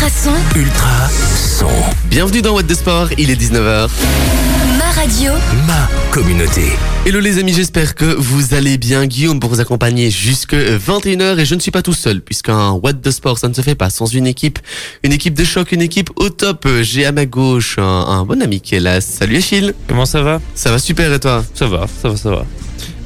Ultrason, Ultra son. Bienvenue dans What the Sport, il est 19h. ma radio, Ma communauté. Hello les amis, j'espère que vous allez bien. Guillaume pour vous accompagner jusque 21h et je ne suis pas tout seul puisqu'un What the Sport ça ne se fait pas sans une équipe, une équipe de choc, une équipe au top. J'ai à ma gauche un, un bon ami qui est là. Salut Achille. Comment ça va? Ça va super et toi? Ça va, ça va, ça va.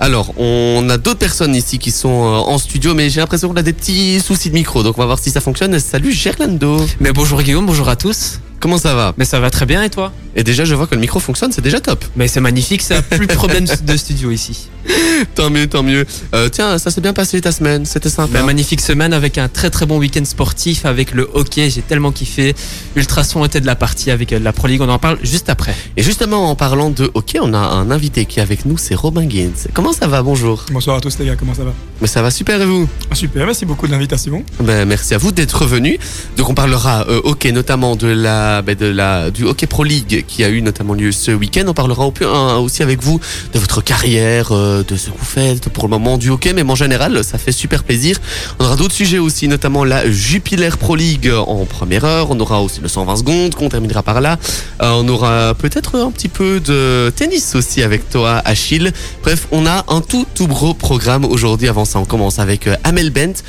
Alors, on a d'autres personnes ici qui sont euh, en studio mais j'ai l'impression qu'on a des petits soucis de micro donc on va voir si ça fonctionne. Salut Gerlando. Mais bonjour Guillaume, bonjour à tous. Comment ça va? Mais ça va très bien et toi? Et déjà je vois que le micro fonctionne, c'est déjà top. Mais c'est magnifique, ça plus de problème de studio ici. Tant mieux, tant mieux. Euh, tiens, ça s'est bien passé ta semaine, c'était sympa. Bah, magnifique semaine avec un très très bon week-end sportif avec le hockey, j'ai tellement kiffé. Ultrason était de la partie avec euh, la Pro League, on en parle juste après. Et justement, en parlant de hockey, on a un invité qui est avec nous, c'est Robin Gaines. Comment ça va? Bonjour. Bonsoir à tous les gars, comment ça va? Mais ça va super et vous? Ah, Super, merci beaucoup de l'invitation. ben, Merci à vous d'être venu. Donc on parlera euh, hockey, notamment de la, ben, de la, du Hockey Pro League qui a eu notamment lieu ce week-end. On parlera au plus- hein, aussi avec vous de votre carrière, euh, de ce que vous faites pour le moment du hockey, même en général, ça fait super plaisir. On aura d'autres sujets aussi, notamment la Jupiler Pro League en première heure. On aura aussi le 120 secondes qu'on terminera par là. Euh, on aura peut-être un petit peu de tennis aussi avec toi, Achille. Bref, on a un tout tout gros programme aujourd'hui. Avant ça, on commence avec euh, Amel Bent.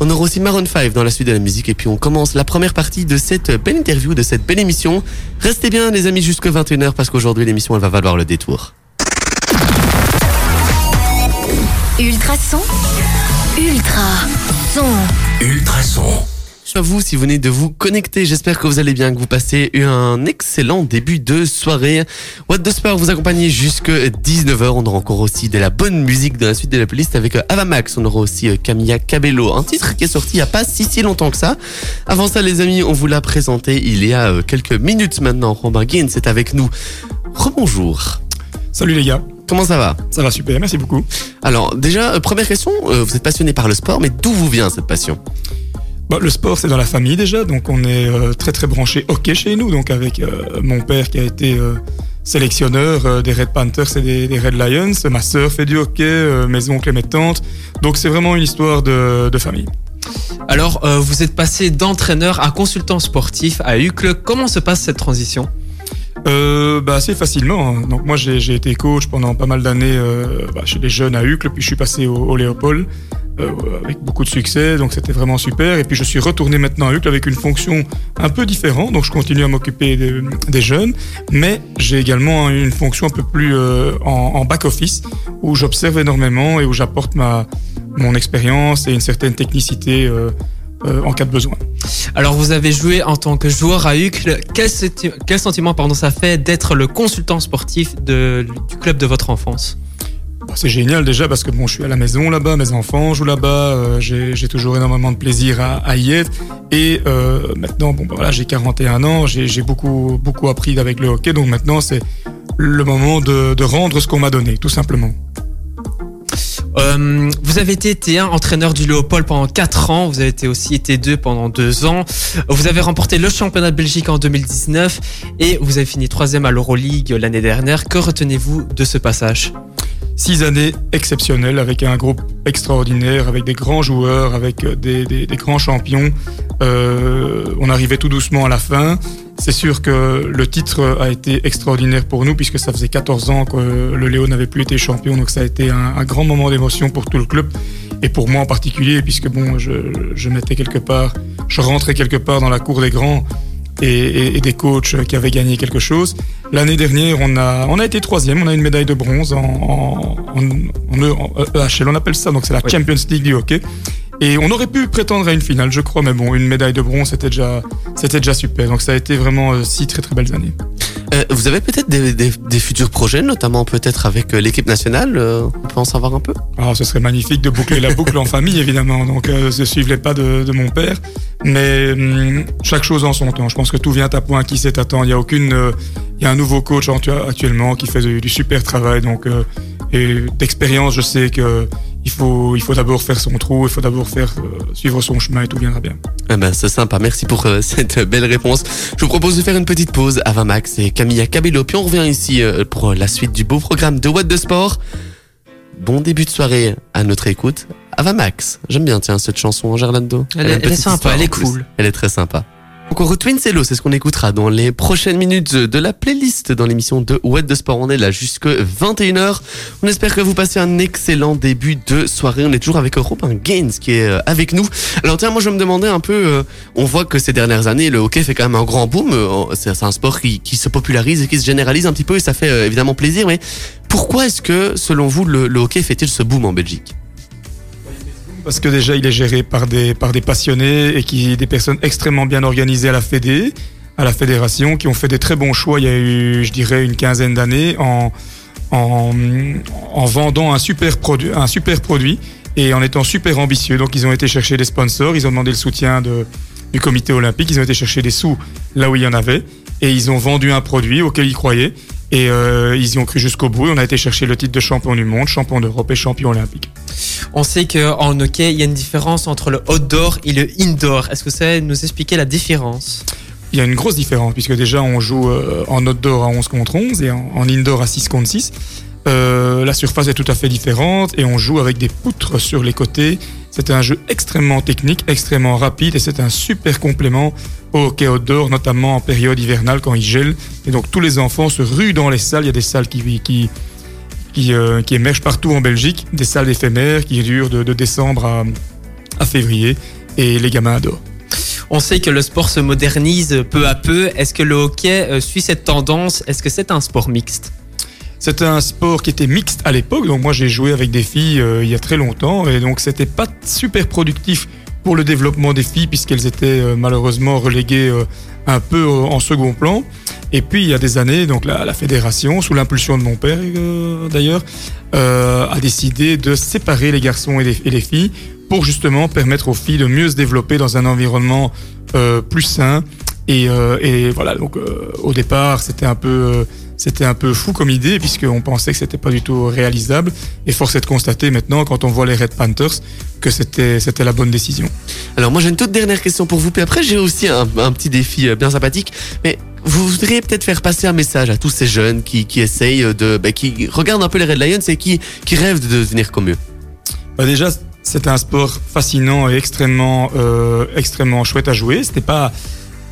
On aura aussi Maroon 5 dans la suite de la musique et puis on commence la première partie de cette belle interview, de cette belle émission. Restez bien les amis jusque 21h parce qu'aujourd'hui l'émission elle va valoir le détour. Ultrason, Ultra son. Ultra son. À vous si vous venez de vous connecter, j'espère que vous allez bien, que vous passez un excellent début de soirée. What the Sport vous accompagne jusque 19h. On aura encore aussi de la bonne musique dans la suite de la playlist avec euh, Avamax. On aura aussi euh, Camilla Cabello, un titre qui est sorti il n'y a pas si si longtemps que ça. Avant ça les amis, on vous l'a présenté il y a euh, quelques minutes maintenant. Robin Gaines est avec nous. Rebonjour. Salut les gars, Comment ça va? Ça va super, merci beaucoup. Alors déjà, euh, première question, euh, vous êtes passionné par le sport, mais d'où vous vient cette passion? Bon, le sport c'est dans la famille déjà, donc on est euh, très très branché hockey chez nous, donc avec euh, mon père qui a été euh, sélectionneur euh, des Red Panthers et des, des Red Lions, ma sœur fait du hockey, euh, mes oncles et mes tantes, donc c'est vraiment une histoire de, de famille. Alors euh, vous êtes passé d'entraîneur à consultant sportif à Uccle, comment se passe cette transition? Euh, bah, assez facilement. hein. Donc moi j'ai été coach pendant pas mal d'années euh, bah, chez les jeunes à Uccle, puis je suis passé au, Léopold euh, avec beaucoup de succès, donc c'était vraiment super. Et puis je suis retourné maintenant à Uccle avec une fonction un peu différente, donc je continue à m'occuper des, jeunes, mais j'ai également une fonction un peu plus euh, en, en back office où j'observe énormément et où j'apporte ma mon expérience et une certaine technicité euh, en cas de besoin. Alors vous avez joué en tant que joueur à Uccle, quel, senti- quel sentiment pardon, ça fait d'être le consultant sportif de- du club de votre enfance? Bah, C'est génial déjà parce que bon, je suis à la maison là-bas, mes enfants jouent là-bas, euh, j'ai toujours énormément de plaisir à, à y être. Et euh, maintenant, bon, bah, voilà, j'ai 41 ans, j'ai j'ai beaucoup, beaucoup appris avec le hockey, donc maintenant c'est le moment de, de rendre ce qu'on m'a donné, tout simplement. Euh, vous avez été T1 entraîneur du Léopold pendant 4 ans, vous avez été aussi T2 pendant 2 ans, vous avez remporté le championnat de Belgique en 2019 et vous avez fini troisième à l'Euroleague l'année dernière. Que retenez-vous de ce passage? Six années exceptionnelles avec un groupe extraordinaire, avec des grands joueurs, avec des grands champions. Euh, on arrivait tout doucement à la fin. C'est sûr que le titre a été extraordinaire pour nous puisque ça faisait 14 ans que le Léo n'avait plus été champion. Donc ça a été un, un grand moment d'émotion pour tout le club et pour moi en particulier puisque bon, je, je m'étais quelque part, je rentrais quelque part dans la cour des grands et, et- et des coachs qui avaient gagné quelque chose. L'année dernière, on a, on a été troisième, on a une médaille de bronze en, en, en, en, E- en EHL, on appelle ça, donc c'est la Oui. Champions League du hockey. Et on aurait pu prétendre à une finale, je crois, mais bon, une médaille de bronze, c'était déjà, c'était déjà super. Donc ça a été vraiment euh, six très très belles années. Euh, Vous avez peut-être des, des- des futurs projets, notamment peut-être avec euh, l'équipe nationale euh, On peut en savoir un peu? Alors, ce serait magnifique de boucler la boucle en famille, évidemment. Donc, je suivrai pas de, de mon père. Mais hum, chaque chose en son temps. Je pense que tout vient à point qui sait attend. Il y a aucune, il y a un nouveau coach en- actuellement qui fait du, du super travail. Donc, et d'expérience, je sais que il faut, il faut d'abord faire son trou, il faut d'abord faire euh, suivre son chemin et tout viendra bien. Eh ben, c'est sympa, merci pour euh, cette belle réponse. Je vous propose de faire une petite pause avant Max et Camilla Cabello, puis on revient ici euh, pour la suite du beau programme de What the Sport. Bon début de soirée à notre écoute. Ava Max, j'aime bien tiens cette chanson Gerlando. Elle elle est sympa, elle en est cool. Elle est très sympa. Encore Twin Cello, c'est ce qu'on écoutera dans les prochaines minutes de la playlist dans l'émission de What de Sport. On est là jusque 21h. On espère que vous passez un excellent début de soirée. On est toujours avec Robin Gaines qui est euh, avec nous. Alors tiens, moi je me demandais un peu, euh, on voit que ces dernières années, le hockey fait quand même un grand boom. Euh, C'est un sport qui, se popularise et qui se généralise un petit peu et ça fait évidemment plaisir. Mais pourquoi est-ce que, selon vous, le, le hockey fait-il ce boom en Belgique? Parce que déjà, il est géré par des, par des passionnés et qui, des personnes extrêmement bien organisées à la Fédé, à la fédération, qui ont fait des très bons choix il y a eu, je dirais, une quinzaine d'années en, en, en vendant un super, produit, un super produit et en étant super ambitieux. Donc, ils ont été chercher des sponsors, ils ont demandé le soutien du comité olympique, ils ont été chercher des sous là où il y en avait et ils ont vendu un produit auquel ils croyaient. Et euh, ils y ont cru jusqu'au bout. Et on a été chercher le titre de champion du monde, champion d'Europe et champion olympique. On sait qu'en hockey, il y a une différence entre le outdoor et le indoor. Est-ce que vous savez nous expliquer la différence? Il y a une grosse différence puisque déjà on joue euh, en outdoor à 11 contre 11 et en, en indoor à 6 contre 6. Euh, la surface est tout à fait différente et on joue avec des poutres sur les côtés. C'est un jeu extrêmement technique, extrêmement rapide et c'est un super complément au hockey outdoor, notamment en période hivernale quand il gèle. Et donc tous les enfants se ruent dans les salles. Il y a des salles qui, qui, qui, euh, émergent partout en Belgique, des salles éphémères qui durent de, de décembre à, à février et les gamins adorent. On sait que le sport se modernise peu à peu. Est-ce que le hockey euh, suit cette tendance? Est-ce que c'est un sport mixte? C'était un sport qui était mixte à l'époque, donc moi j'ai joué avec des filles euh, il y a très longtemps, et donc c'était pas super productif pour le développement des filles puisqu'elles étaient euh, malheureusement reléguées euh, un peu en second plan. Et puis il y a des années, donc la, fédération, sous l'impulsion de mon père d'ailleurs, a décidé de séparer les garçons et les filles pour justement permettre aux filles de mieux se développer dans un environnement euh, plus sain. Et, euh, et voilà, donc euh, au départ c'était un peu euh, c'était un peu fou comme idée puisqu'on pensait que c'était pas du tout réalisable. Et force est de constater maintenant, quand on voit les Red Panthers, que c'était c'était la bonne décision. Alors moi j'ai une toute dernière question pour vous, puis après j'ai aussi un, un petit défi bien sympathique. Mais vous voudriez peut-être faire passer un message à tous ces jeunes qui, qui essayent de, bah, qui regardent un peu les Red Lions et qui, qui rêvent de devenir comme eux? Bah déjà, c'est un sport fascinant et extrêmement, euh, extrêmement chouette à jouer. C'était pas,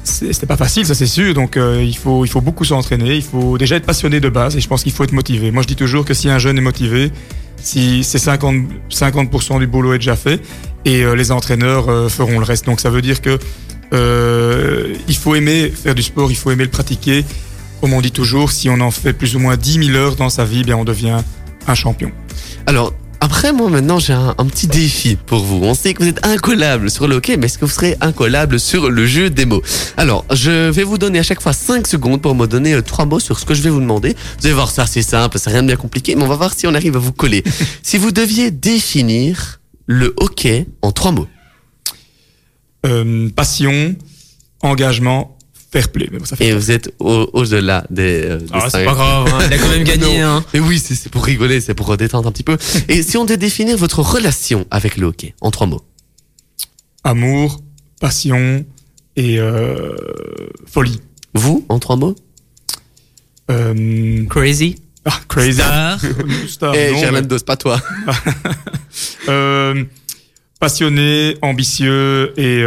c'était pas facile, ça c'est sûr. Donc euh, il faut, il faut beaucoup s'entraîner. Il faut déjà être passionné de base et je pense qu'il faut être motivé. Moi, je dis toujours que si un jeune est motivé, si c'est 50, 50% du boulot est déjà fait et euh, les entraîneurs feront le reste. Donc ça veut dire que il faut aimer faire du sport, il faut aimer le pratiquer. Comme on dit toujours, si on en fait plus ou moins 10 000 heures dans sa vie, bien on devient un champion. Alors, après, moi, maintenant, j'ai un, un petit défi pour vous. On sait que vous êtes incollable sur le hockey, mais est-ce que vous serez incollable sur le jeu des mots? Alors, je vais vous donner à chaque fois 5 secondes pour me donner euh, trois mots sur ce que je vais vous demander. Vous allez voir ça, c'est simple, c'est rien de bien compliqué, mais on va voir si on arrive à vous coller. si vous deviez définir le hockey en trois mots. Euh, passion, engagement, fair play. Mais bon, ça fait Et vous êtes au- au-delà des... euh, des Ah, c'est pas grave, hein, il a quand même gagné. Hein. Mais oui, c'est pour rigoler, c'est pour détendre un petit peu. Et si on devait définir votre relation avec le hockey en trois mots amour, passion et euh, folie. Vous, en trois mots Euh, Crazy. ah, crazy. Star. Star, Eh, non, Gerlando, c'est pas toi. mais, euh, passionné, ambitieux et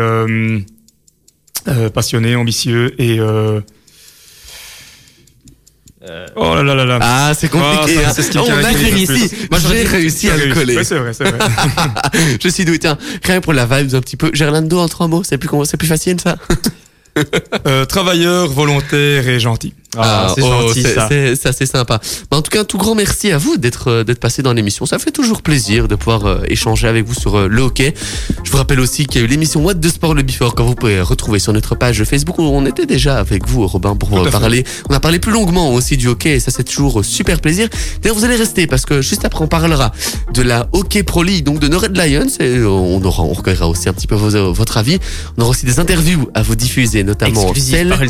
euh, euh, passionné, ambitieux et euh, oh là là là là. Ah, c'est compliqué. Ah, ça, hein. c'est ce qui on a réussi. Moi, j'ai réussi à le coller. Ouais, c'est vrai, c'est vrai. Je suis doué. Tiens, rien pour la vibe un petit peu. Gerlando en trois mots, c'est plus, c'est plus facile ça? Euh, travailleur, volontaire et gentil. Ah, c'est oh, gentil c'est- c'est assez sympa. En tout cas, un tout grand merci à vous d'être euh, d'être passé dans l'émission. Ça fait toujours plaisir de pouvoir euh, échanger avec vous sur euh, le hockey. Je vous rappelle aussi qu'il y a eu l'émission What de Sport le Before que vous pouvez retrouver sur notre page Facebook où on était déjà avec vous, Robin, pour euh, parler. On a parlé plus longuement aussi du hockey et ça c'est toujours euh, super plaisir. D'ailleurs, vous allez rester parce que juste après on parlera de la Hockey Pro League, donc de nos Red Lions et euh, on aura on recueillera aussi un petit peu vos- euh, votre avis. On aura aussi des interviews à vous diffuser, notamment Exclusif celle par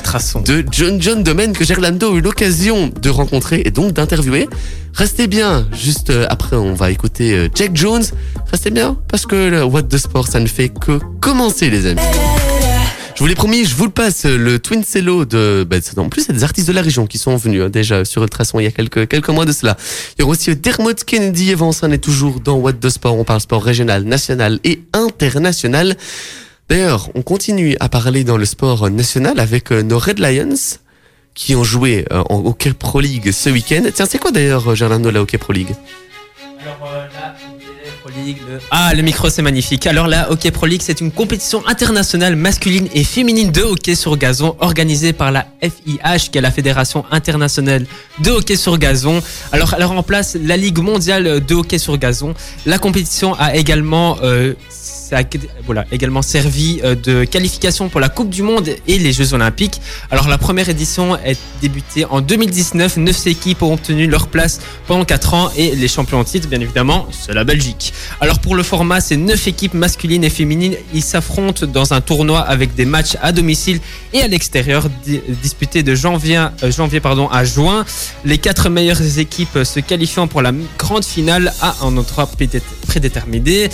de John John Domaine que Gerlando a eu l'occasion de rencontrer et donc d'interviewer. Restez bien, juste euh, après on va écouter euh, Jack Jones. Restez bien parce que le What the Sport ça ne fait que commencer les amis. Je vous l'ai promis, je vous le passe, le Twin Cello de... bah, en plus, c'est des artistes de la région qui sont venus hein, déjà sur Ultrason il y a quelques, quelques mois de cela. Il y aura aussi euh, Dermot Kennedy Evans, on est toujours dans What the Sport, on parle sport régional, national et international. D'ailleurs, on continue à parler dans le sport national avec euh, nos Red Lions qui ont joué euh, en Hockey Pro League ce week-end. Tiens, c'est quoi d'ailleurs, Gerlando, la Hockey Pro League? Alors euh, là, Pro League, le- Ah, le micro, c'est magnifique. Alors là, Hockey Pro League, c'est une compétition internationale masculine et féminine de hockey sur gazon organisée par la FIH, qui est la Fédération internationale de hockey sur gazon. Alors, elle remplace la Ligue mondiale de hockey sur gazon. La compétition a également, euh, ça a également servi euh, de qualification pour la Coupe du Monde et les Jeux Olympiques. Alors, la première édition est débutée en 2019. Neuf équipes ont obtenu leur place pendant 4 ans et les champions en titre, bien évidemment, c'est la Belgique. Alors pour le format, c'est 9 équipes masculines et féminines. Ils s'affrontent dans un tournoi avec des matchs à domicile et à l'extérieur di- disputés de janvier, euh, à juin. Les quatre meilleures équipes se qualifiant pour la grande finale à un endroit prédé- prédéterminé.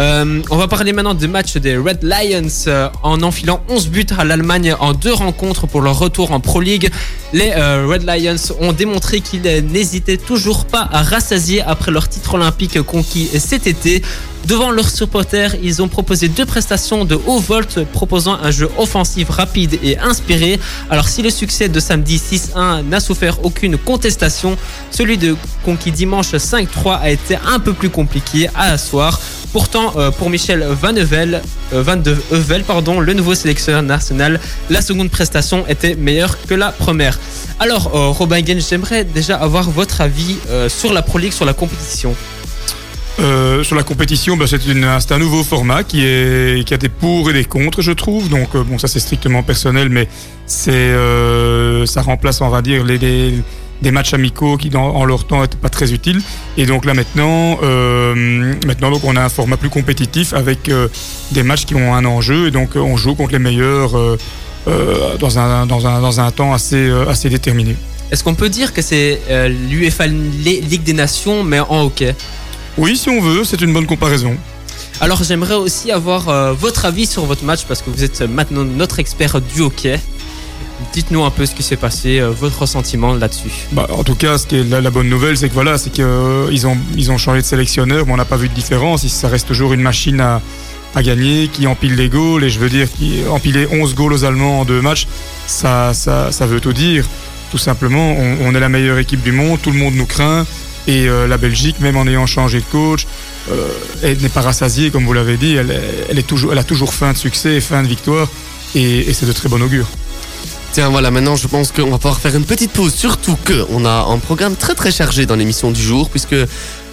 Euh, on va parler maintenant du match des Red Lions euh, en enfilant 11 buts à l'Allemagne en deux rencontres pour leur retour en Pro League. Les euh, Red Lions ont démontré qu'ils n'hésitaient toujours pas à rassasier après leur titre olympique conquis cet été. Devant leurs supporters, ils ont proposé deux prestations de haut volt proposant un jeu offensif rapide et inspiré. Alors si le succès de samedi 6-1 n'a souffert aucune contestation, celui de conquis dimanche 5-3 a été un peu plus compliqué à asseoir. Pourtant, euh, pour Michel Van Heuvel, euh, Van de Heuvel, pardon, le nouveau sélectionneur national, la seconde prestation était meilleure que la première. Alors, euh, Robin Gaines, j'aimerais déjà avoir votre avis sur la Pro League, sur la compétition. Sur la compétition, bah, c'est un nouveau format qui, a des pour et des contre, je trouve. Donc, bon, ça c'est strictement personnel, mais ça remplace, on va dire, les- des matchs amicaux qui, dans, en leur temps, n'étaient pas très utiles. Et donc là, maintenant, euh, maintenant donc, on a un format plus compétitif avec euh, des matchs qui ont un enjeu. Et donc, on joue contre les meilleurs euh, dans, un, dans, un, dans un temps assez, assez déterminé. Est-ce qu'on peut dire que c'est l'UEFA Ligue des Nations, mais en hockey? Oui, si on veut, c'est une bonne comparaison. Alors j'aimerais aussi avoir votre avis sur votre match parce que vous êtes maintenant notre expert du hockey. Dites-nous un peu ce qui s'est passé, euh, votre ressentiment là-dessus. Bah, en tout cas, ce qui la, bonne nouvelle, c'est que voilà, c'est qu'ils ont ils ont changé de sélectionneur, mais on n'a pas vu de différence. Ça reste toujours une machine à, gagner, qui empile les goals. Et je veux dire, qui empiler 11 goals aux Allemands en deux matchs, ça, veut tout dire. Tout simplement, on, est la meilleure équipe du monde, tout le monde nous craint. Et euh, la Belgique, même en ayant changé de coach, euh, elle n'est pas rassasiée, comme vous l'avez dit. Elle a toujours faim de succès et faim de victoire. Et, et c'est de très bon augure. Tiens, voilà, maintenant je pense qu'on va pouvoir faire une petite pause, surtout qu'on a un programme très très chargé dans l'émission du jour, puisque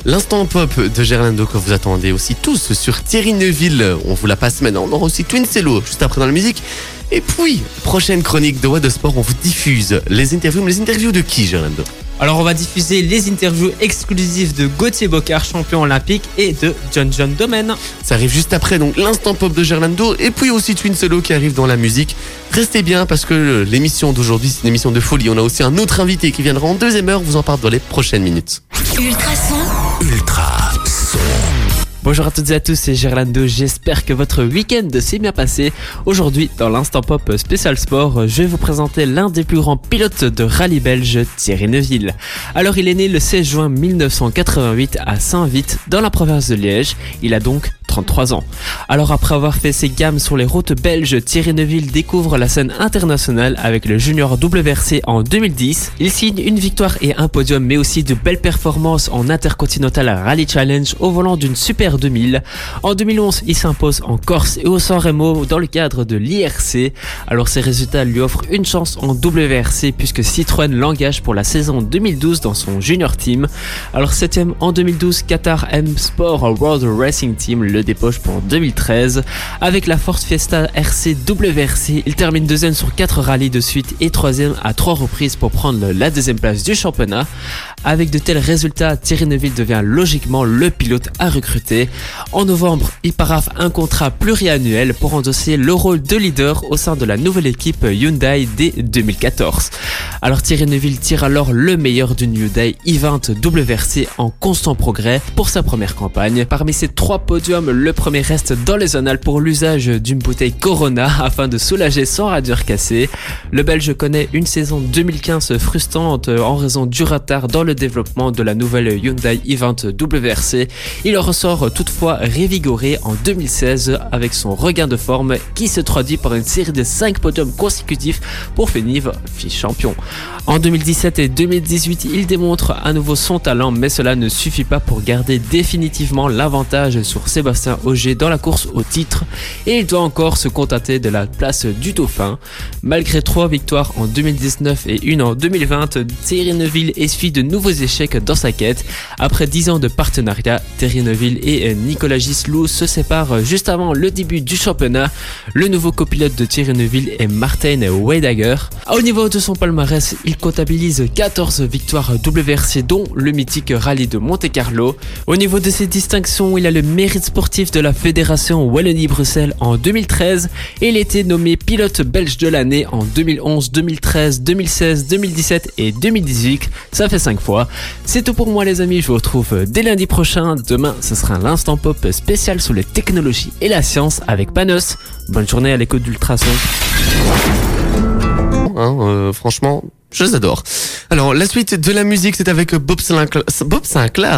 l'instant pop de Gerlando que vous attendez aussi tous sur Thierry Neuville, on vous la passe maintenant, on aura aussi Twin Cello juste après dans la musique. Et puis, prochaine chronique de What de Sport, on vous diffuse les interviews, mais les interviews de qui, Gerlando Alors on va diffuser les interviews exclusives de Gauthier Bocard, champion olympique, et de John John Domen. Ça arrive juste après, donc l'instant pop de Gerlando, et puis aussi Twin Solo qui arrive dans la musique. Restez bien parce que l'émission d'aujourd'hui, c'est une émission de folie. On a aussi un autre invité qui viendra en deuxième heure, vous en parle dans les prochaines minutes. Ultrason, Ultra son. Bonjour à toutes et à tous, c'est Gerlando, j'espère que votre week-end s'est bien passé. Aujourd'hui, dans l'instant pop spécial sport, je vais vous présenter l'un des plus grands pilotes de rallye belge, Thierry Neuville. Alors il est né le 16 juin 1988 à Saint-Vite, dans la province de Liège, il a donc 33 ans. Alors après avoir fait ses gammes sur les routes belges, Thierry Neuville découvre la scène internationale avec le junior WRC en 2010. Il signe une victoire et un podium mais aussi de belles performances en Intercontinental Rally Challenge au volant d'une Super 2000. En 2011, il s'impose en Corse et au San Remo dans le cadre de l'IRC. Alors ces résultats lui offrent une chance en WRC puisque Citroën l'engage pour la saison 2012 dans son junior team. Alors 7 en 2012, Qatar M Sport World Racing Team le dépoche pour 2013. Avec la Force Fiesta RC WRC, il termine deuxième sur 4 rallyes de suite et troisième à 3 reprises pour prendre la deuxième place du championnat. Avec de tels résultats, Thierry Neuville devient logiquement le pilote à recruter. En novembre, il paraffe un contrat pluriannuel pour endosser le rôle de leader au sein de la nouvelle équipe Hyundai dès 2014. Alors Thierry Neuville tire alors le meilleur d'une Hyundai i20 WRC en constant progrès pour sa première campagne. Parmi ces trois podiums, le premier reste dans les annales pour l'usage d'une bouteille Corona afin de soulager son radiateur cassé. Le Belge connaît une saison 2015 frustrante en raison du retard dans le développement de la nouvelle Hyundai i20 WRC. Il ressort toutefois révigoré en 2016 avec son regain de forme qui se traduit par une série de 5 podiums consécutifs pour finir vice-champion. En 2017 et 2018, il démontre à nouveau son talent, mais cela ne suffit pas pour garder définitivement l'avantage sur Sébastien Auger dans la course au titre et il doit encore se contenter de la place du Dauphin. Malgré trois victoires en 2019 et une en 2020, Thierry Neuville essuie de nouveaux échecs dans sa quête. Après 10 ans de partenariat, Thierry Neuville et Nicolas Gislou se séparent juste avant le début du championnat. Le nouveau copilote de Thierry Neuville est Martin Weidager. Au niveau de son palmarès, il comptabilise 14 victoires WRC dont le mythique rallye de Monte Carlo. Au niveau de ses distinctions, il a le mérite sportif de la Fédération Wallonie-Bruxelles en 2013 et il était nommé pilote belge de l'année en 2011, 2013, 2016, 2017 et 2018. Ça fait 5 fois. C'est tout pour moi les amis, je vous retrouve dès lundi prochain. Demain, ce sera l'instant pop spécial sur les technologies et la science avec Panos. Bonne journée à l'écoute d'Ultrason. Hein, euh, franchement, je les adore. Alors, la suite de la musique, c'est avec Bob Sinclair,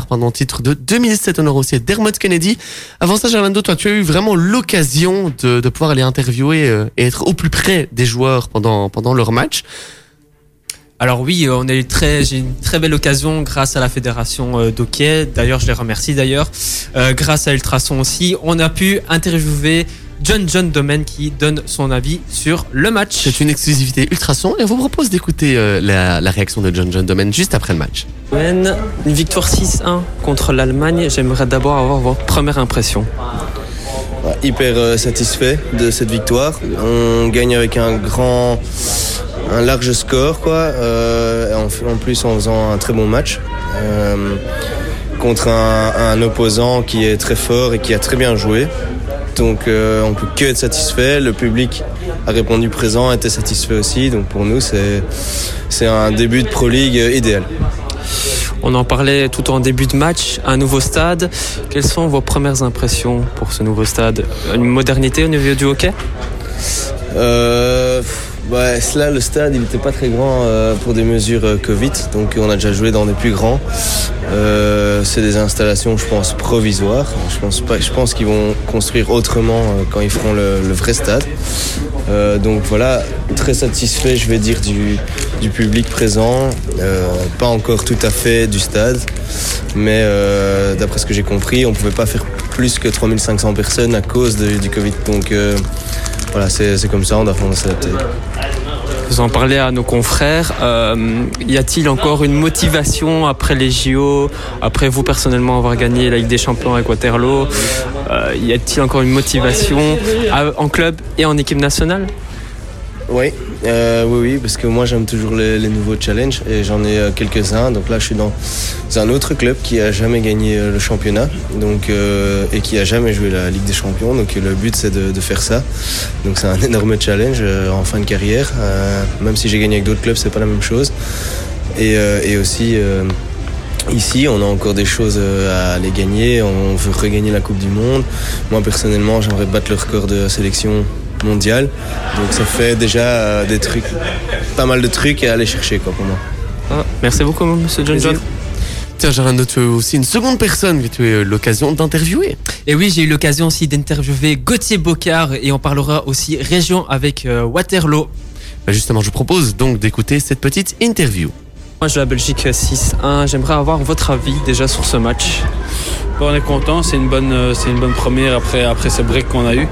Bob titre de 2007. On aura aussi Dermot Kennedy. Avant ça, Gerlando, toi, tu as eu vraiment l'occasion de, de pouvoir aller interviewer euh, et être au plus près des joueurs pendant, pendant leur match. Alors oui, euh, on a eu très, j'ai une très belle occasion grâce à la fédération euh, d'hockey. D'ailleurs, je les remercie d'ailleurs. Euh, grâce à Ultrason aussi, on a pu interviewer John John Domen qui donne son avis sur le match. C'est une exclusivité Ultrason et on vous propose d'écouter euh, la, la réaction de John John Domen juste après le match. Une victoire 6-1 contre l'Allemagne. J'aimerais d'abord avoir votre première impression. Hyper euh, satisfait de cette victoire. On gagne avec un large score. Euh, en, plus, en faisant un très bon match euh, contre un opposant qui est très fort et qui a très bien joué. Donc, euh, on peut que être satisfait. Le public a répondu présent, était satisfait aussi. Donc, pour nous, c'est c'est un début de Pro League idéal. On en parlait tout en début de match, un nouveau stade. Quelles sont vos premières impressions pour ce nouveau stade? Une modernité au niveau du hockey? Euh, ouais, là, le stade, il n'était pas très grand euh, pour des mesures euh, Covid, donc on a déjà joué dans des plus grands. Euh, c'est des installations, je pense, provisoires. Je pense pas, je pense qu'ils vont construire autrement euh, quand ils feront le, le vrai stade. Euh, donc voilà, très satisfait, je vais dire, du, du public présent. Pas encore tout à fait du stade, mais d'après ce que j'ai compris, on pouvait pas faire plus que 3500 personnes à cause du Covid. Donc voilà, c'est comme ça, on doit, on doit s'adapter. Vous en parlez à nos confrères. Euh, y a-t-il encore une motivation après les JO, après vous personnellement avoir gagné la Ligue des Champions avec Waterloo euh, Y a-t-il encore une motivation à- en club et en équipe nationale? Oui, euh, oui, oui, parce que moi j'aime toujours les, nouveaux challenges et j'en ai euh, quelques-uns. Donc là, je suis dans un autre club qui a jamais gagné euh, le championnat, donc et qui a jamais joué la Ligue des Champions. Donc le but c'est de, faire ça. Donc c'est un énorme challenge en fin de carrière. Même si j'ai gagné avec d'autres clubs, c'est pas la même chose. Et, et aussi. Ici, on a encore des choses à aller gagner. On veut regagner la Coupe du Monde. Moi, personnellement, j'aimerais battre le record de sélection mondiale. Donc, ça fait déjà euh, des trucs, pas mal de trucs à aller chercher, quoi, pour moi. Ah, Merci beaucoup, Monsieur John John. Tiens, Gerlando, tu as aussi une seconde personne que tu as eu l'occasion d'interviewer. Et oui, j'ai eu l'occasion aussi d'interviewer Gauthier Bocard et on parlera aussi région avec euh, Waterloo. Bah, justement, je vous propose donc d'écouter cette petite interview. Moi, je joue la Belgique 6-1. J'aimerais avoir votre avis déjà sur ce match. Bon, on est content, c'est une bonne, euh, première après ce break qu'on a eu.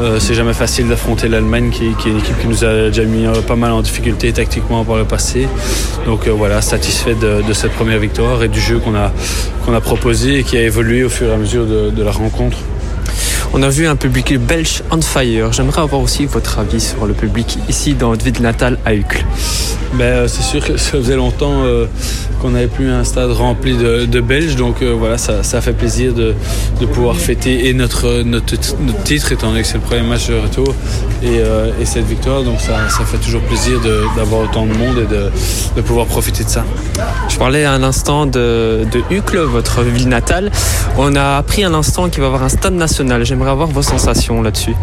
Euh, c'est jamais facile d'affronter l'Allemagne, qui, est une équipe qui nous a déjà mis euh, pas mal en difficulté tactiquement par le passé. Donc voilà, satisfait de, cette première victoire et du jeu qu'on a proposé et qui a évolué au fur et à mesure de la rencontre. On a vu un public belge on fire. J'aimerais avoir aussi votre avis sur le public ici dans votre ville natale à Uccle. Ben, euh, c'est sûr que ça faisait longtemps euh, qu'on n'avait plus un stade rempli de, Belges, donc euh, voilà, ça, fait plaisir de, pouvoir fêter et notre, notre, titre, étant donné que c'est le premier match de retour, et, euh, et cette victoire, donc ça, fait toujours plaisir d'avoir autant de monde et de, pouvoir profiter de ça. Je parlais à l'instant de, de Uccle, votre ville natale. On a appris à l'instant qu'il va y avoir un stade national. J'aimerais avoir vos sensations là-dessus.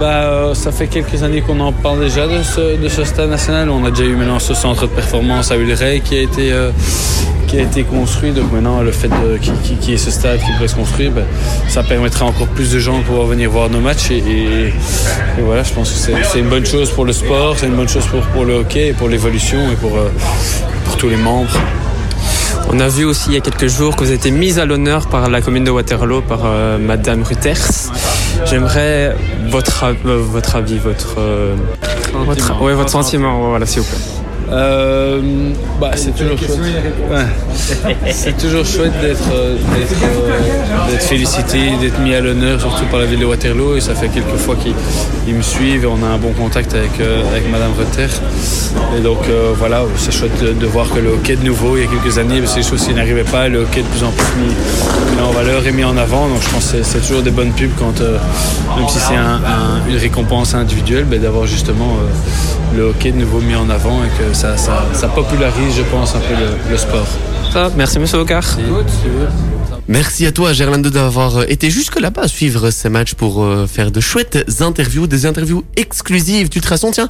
Bah, euh, ça fait quelques années qu'on en parle déjà de ce, de ce stade national. On a déjà eu maintenant ce centre de performance à Ulray qui a été euh, qui a été construit. Donc maintenant, le fait qu'il y ait ce stade qui pourrait se construire, ben, ça permettra encore plus de gens de pouvoir venir voir nos matchs. Et, et- voilà, je pense que c'est une bonne chose pour le sport, c'est une bonne chose pour, pour le hockey, et pour l'évolution et pour, euh, pour tous les membres. On a vu aussi il y a quelques jours que vous avez été mise à l'honneur par la commune de Waterloo, par euh, Madame Rutters. J'aimerais votre, euh, votre avis, votre, euh, votre, ouais, votre sentiment, voilà, s'il vous plaît. Euh, bah, c'est toujours chouette. C'est toujours chouette d'être euh, euh, d'être félicité, d'être mis à l'honneur, surtout par la ville de Waterloo. Et ça fait quelques fois qu'ils ils me suivent et on a un bon contact avec, avec Madame Rutter. Et donc voilà, c'est chouette de, voir que le hockey de nouveau, il y a quelques années, des choses qui n'arrivaient pas. Le hockey de plus en plus mis, en valeur et mis en avant. Donc je pense que c'est- toujours des bonnes pubs quand, même si c'est un- un- une récompense individuelle, ben, d'avoir justement le hockey de nouveau mis en avant et que ça, ça, ça popularise, je pense, un peu le, le sport. Ça, merci Monsieur Ocar. Merci à toi, Gerlando, d'avoir euh, été jusque là-bas à suivre ces matchs pour euh, faire de chouettes interviews, des interviews exclusives d'Ultrason. Tiens,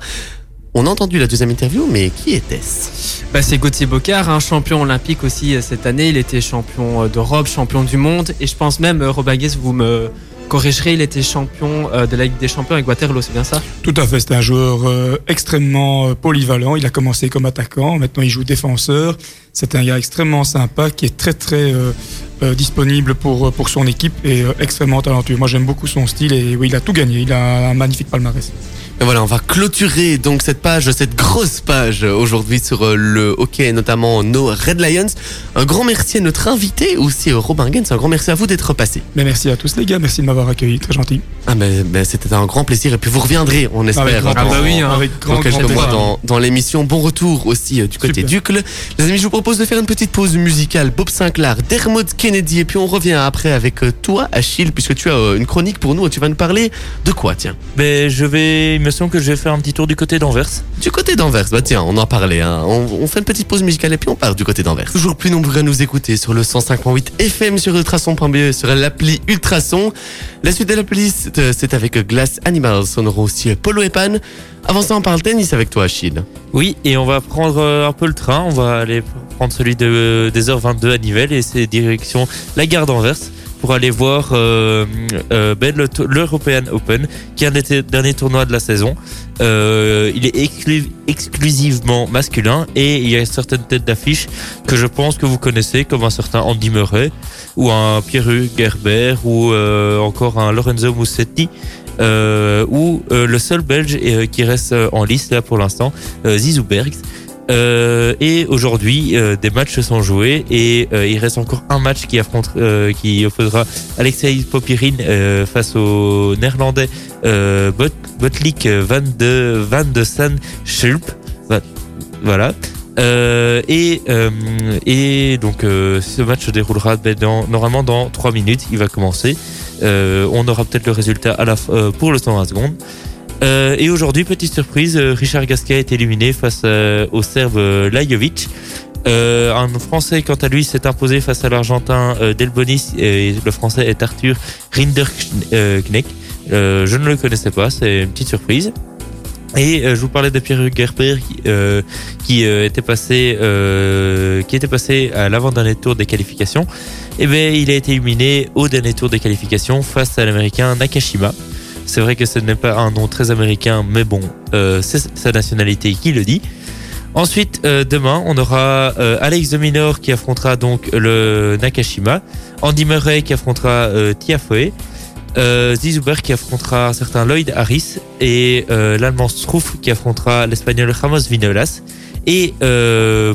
on a entendu la deuxième interview, mais qui était-ce? Bah, c'est Gauthier Bocard, un champion olympique aussi euh, cette année. Il était champion d'Europe, champion du monde. Et je pense même, Robin Guess, vous me corrigerez, il était champion euh, de la Ligue des champions avec Waterloo, c'est bien ça? Tout à fait, c'est un joueur euh, extrêmement euh, polyvalent. Il a commencé comme attaquant, maintenant il joue défenseur. C'est un gars extrêmement sympa qui est très très euh, euh, disponible pour, pour son équipe et euh, extrêmement talentueux. Moi j'aime beaucoup son style et oui, il a tout gagné. Il a un magnifique palmarès. Et voilà, on va clôturer donc cette page, cette grosse page euh, aujourd'hui sur euh, le hockey, notamment nos Red Lions. Un grand merci à notre invité aussi, euh, Robin Gens. Un grand merci à vous d'être passé. Mais merci à tous les gars, merci de m'avoir accueilli, très gentil. Ah ben, ben, c'était un grand plaisir et puis vous reviendrez, on espère. grand dans- plaisir. hein. Avec dans grand, quelques grand mois dans, dans l'émission. Bon retour aussi euh, du côté d'Ucle. Les amis, je vous propose de faire une petite pause musicale. Bob Sinclair, Dermot Kennedy, et puis on revient après avec euh, toi, Achille, puisque tu as euh, une chronique pour nous et tu vas nous parler de quoi, tiens? Ben, je vais, il me semble que je vais faire un petit tour du côté d'Anvers. Du côté d'Anvers, bah tiens, on en parlait. Hein. On, on fait une petite pause musicale et puis on part du côté d'Anvers. Toujours plus nombreux à nous écouter sur le 105.8 FM sur ultrason.be sur l'appli Ultrason. La suite de la playlist, euh, c'est avec Glass Animals. On aura aussi Polo et Pan. Avant ça, on parle tennis avec toi, Achille. Oui, et on va prendre un peu le train. On va aller prendre celui de, des heures 22 à Nivelles et c'est direction la gare d'Anvers pour aller voir euh, euh, ben, l'European Open, qui est un des derniers tournois de la saison. Euh, il est exclu- exclusivement masculin et il y a certaines têtes d'affiche que je pense que vous connaissez, comme un certain Andy Murray ou un Pierre Gerber ou euh, encore un Lorenzo Musetti. Ou le seul Belge qui reste en lice là pour l'instant, Zizou Bergs. Euh, et aujourd'hui, euh, des matchs sont joués et euh, il reste encore un match qui affronte, qui opposera Alexei Popirin face au Néerlandais Bot, Botlik Van de Van de San Schulp. Voilà. Et et donc ce match se déroulera ben, normalement dans trois minutes. Il va commencer. On aura peut-être le résultat pour le 120 secondes. Euh, et aujourd'hui, petite surprise, euh, Richard Gasquet est éliminé face euh, au Serbe Lajovic. Un Français, quant à lui, s'est imposé face à l'Argentin Delbonis et le Français est Arthur Rinderknecht. Je ne le connaissais pas, c'est une petite surprise. Et je vous parlais de Pierre Gerber qui, qui était passé, qui était passé à l'avant-dernier tour des qualifications. Et bien, il a été éliminé au dernier tour des qualifications face à l'américain Nakashima. C'est vrai que ce n'est pas un nom très américain, mais bon, euh, c'est sa nationalité qui le dit. Ensuite, euh, demain, on aura euh, Alex de Minor qui affrontera donc le Nakashima, Andy Murray qui affrontera Tiafoe, Zizouber qui affrontera un certain Lloyd Harris et l'Allemand Struff qui affrontera l'Espagnol Ramos Vinolas. Et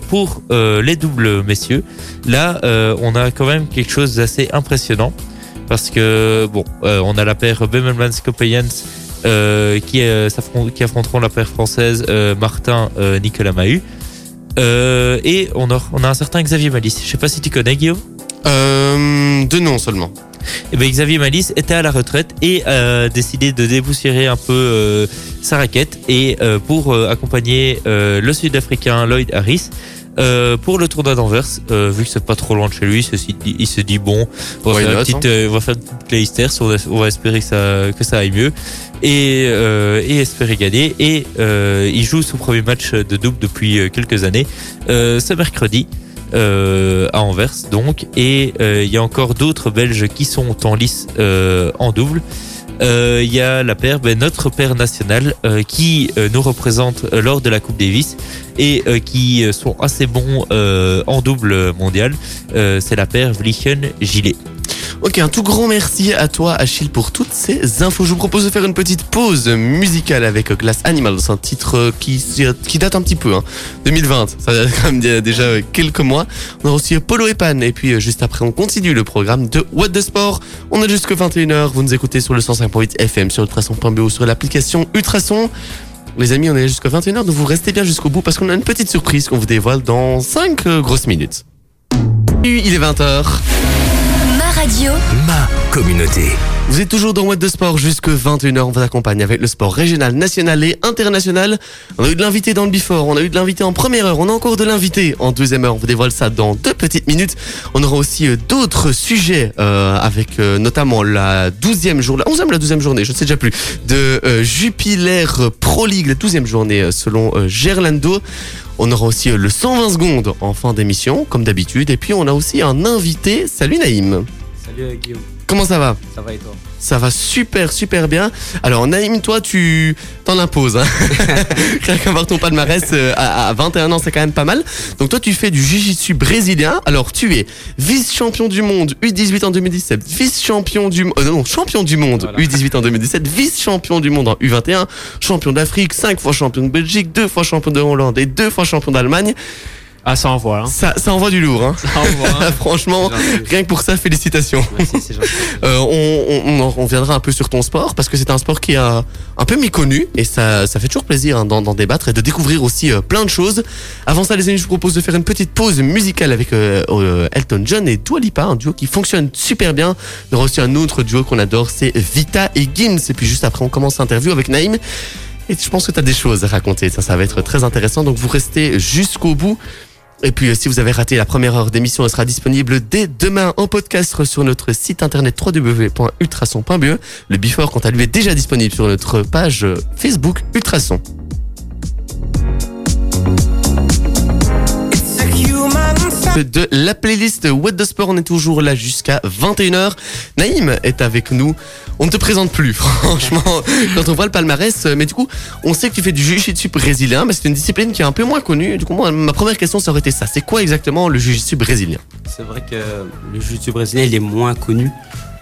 pour les doubles messieurs, là, on a quand même quelque chose d'assez impressionnant parce que bon, euh, on a la paire Bemelmans Kopeyans euh, qui, euh, qui affronteront la paire française Martin Nicolas Mahut. Et on a, on a un certain Xavier Malice. Je sais pas si tu connais Guillaume? Euh, deux noms seulement. Eh ben, Xavier Malice était à la retraite et a décidé de dépoussiérer un peu euh, sa raquette et euh, pour accompagner le Sud-Africain Lloyd Harris. Euh, pour le tournoi d'Anvers, euh, vu que c'est pas trop loin de chez lui, ceci il se dit bon, on va, faire, une petite, hein. euh, on va faire une petite on va, on va espérer que ça, que ça aille mieux et, euh, et espérer gagner. Et euh, il joue son premier match de double depuis quelques années, euh, ce mercredi. euh, à Anvers donc et euh, il y a encore d'autres Belges qui sont en lice euh, en double. Euh, Il y a la paire, ben, notre paire nationale euh, qui euh, nous représente euh, lors de la Coupe Davis et euh, qui euh, sont assez bons euh, en double mondial. Euh, C'est la paire Vlichen-Gilet. Ok, un tout grand merci à toi Achille pour toutes ces infos. Je vous propose de faire une petite pause musicale avec Glass Animals, un titre qui, date un petit peu, hein, 2020, ça date quand même déjà quelques mois. On a aussi Polo et Pan, et puis euh, juste après on continue le programme de What the Sport. On est jusque 21h, vous nous écoutez sur le 105.8 FM, sur ultrason.be ou sur l'application Ultrason. Les amis, on est jusqu'à 21h, donc vous restez bien jusqu'au bout parce qu'on a une petite surprise qu'on vous dévoile dans 5 grosses minutes. Il est 20h. Ma radio, Ma communauté. Vous êtes toujours dans What de Sport jusque 21h. On vous accompagne avec le sport régional, national et international. On a eu de l'invité dans le before, on a eu de l'invité en première heure, on a encore de l'invité en deuxième heure. On vous dévoile ça dans deux petites minutes. On aura aussi euh, d'autres sujets euh, avec euh, notamment la 12e journée, la 11e ou la 12e journée, je ne sais déjà plus, de euh, Jupiler Pro League, la 12e journée selon euh, Gerlando. On aura aussi le 120 secondes en fin d'émission, comme d'habitude. Et puis on a aussi un invité. Salut Naïm. Salut Guillaume, Comment ça va ça va et toi ça va super super bien. Alors Naïm, toi tu t'en imposes. Hein. Rien qu'à voir ton palmarès euh, à, à 21 ans, c'est quand même pas mal. Donc toi tu fais du jiu-jitsu brésilien. Alors tu es vice-champion du monde U18 en 2017, vice-champion du euh, non, champion du monde U18 en 2017, vice-champion du monde en U21, champion d'Afrique, 5 fois champion de Belgique, deux fois champion de Hollande et deux fois champion d'Allemagne. Ah, ça envoie. Hein. Ça, ça envoie du lourd. Hein. Ça envoie. hein. Franchement, rien que pour ça, félicitations. Merci. Euh, on, on, on reviendra un peu sur ton sport parce que c'est un sport qui est un, un peu méconnu et ça, ça fait toujours plaisir hein, d'en d'en débattre et de découvrir aussi euh, plein de choses. Avant ça, les amis, je vous propose de faire une petite pause musicale avec euh, euh, Elton John et Dua Lipa, un duo qui fonctionne super bien. Il y aura aussi un autre duo qu'on adore, c'est Vita et Gims. Et puis juste après, on commence l'interview avec Naïm. Et je pense que tu as des choses à raconter. Ça, ça va être très intéressant. Donc vous restez jusqu'au bout. Et puis, euh, si vous avez raté la première heure d'émission, elle sera disponible dès demain en podcast sur notre site internet www.ultrason.be. Le before, quant à lui, est déjà disponible sur notre page euh, Facebook Ultrason. De la playlist What the Sport, on est toujours là jusqu'à 21h. Naïm est avec nous. On ne te présente plus, franchement, quand on voit le palmarès. Mais du coup, on sait que tu fais du jiu-jitsu brésilien, mais c'est une discipline qui est un peu moins connue. Du coup, ma première question, ça aurait été ça. C'est quoi exactement le jiu-jitsu brésilien? C'est vrai que le jiu-jitsu brésilien, il est moins connu.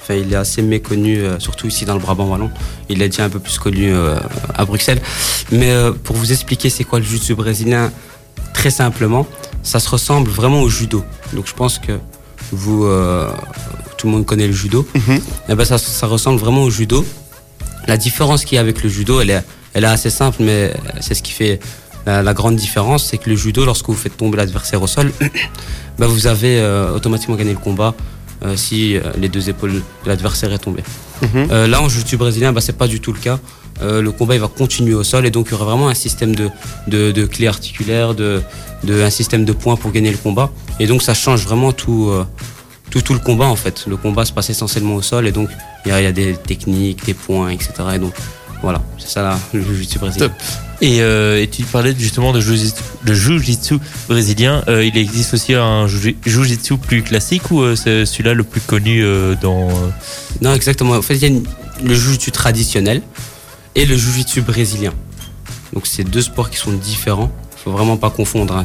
Enfin, il est assez méconnu, euh, surtout ici dans le Brabant Wallon. Il est déjà un peu plus connu euh, à Bruxelles. Mais euh, pour vous expliquer c'est quoi le jiu-jitsu brésilien, très simplement, ça se ressemble vraiment au judo. Donc je pense que vous, euh, tout le monde connaît le judo. Mhm. Eh ben, ça, ça ressemble vraiment au judo. La différence qu'il y a avec le judo, elle est, elle est assez simple, mais c'est ce qui fait la, la grande différence, c'est que le judo, lorsque vous faites tomber l'adversaire au sol, bah, vous avez euh, automatiquement gagné le combat euh, si les deux épaules de l'adversaire est tombé. Mhm. Là, en jiu-jitsu brésilien, bah, c'est pas du tout le cas. Euh, le combat il va continuer au sol et donc il y aura vraiment un système de, de, de clés articulaires, de, de, un système de points pour gagner le combat. Et donc ça change vraiment tout, euh, tout, tout le combat en fait. Le combat se passe essentiellement au sol et donc il y a, il y a des techniques, des points, etc. Et donc voilà, c'est ça là, le jiu-jitsu brésilien. Top. Et, euh, et tu parlais justement de jiu-jitsu brésilien. Euh, il existe aussi un jiu- jiu-jitsu plus classique ou euh, c'est celui-là le plus connu dans. Non, exactement. En fait, il y a une- le jiu-jitsu traditionnel et le jiu-jitsu brésilien. Donc, c'est deux sports qui sont différents. Faut vraiment pas confondre. hein.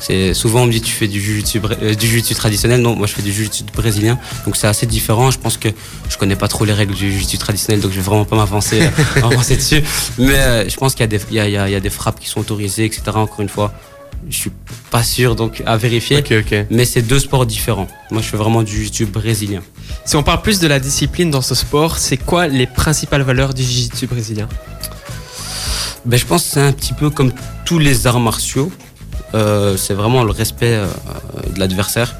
C'est, souvent on me dit tu fais du jiu-jitsu euh, du jiu-jitsu traditionnel. Non, moi je fais du jiu-jitsu brésilien. Donc c'est assez différent. Je pense que je connais pas trop les règles du jiu-jitsu traditionnel, donc je vais vraiment pas m'avancer, euh, dessus. Mais euh, je pense qu'il y a des frappes qui sont autorisées, etc. Encore une fois, je suis pas sûr, donc à vérifier. Mais c'est deux sports différents. Moi, je fais vraiment du jiu-jitsu brésilien. Si on parle plus de la discipline dans ce sport, c'est quoi les principales valeurs du jiu-jitsu brésilien? Ben, je pense que c'est un petit peu comme tous les arts martiaux. Euh, c'est vraiment le respect euh, de l'adversaire,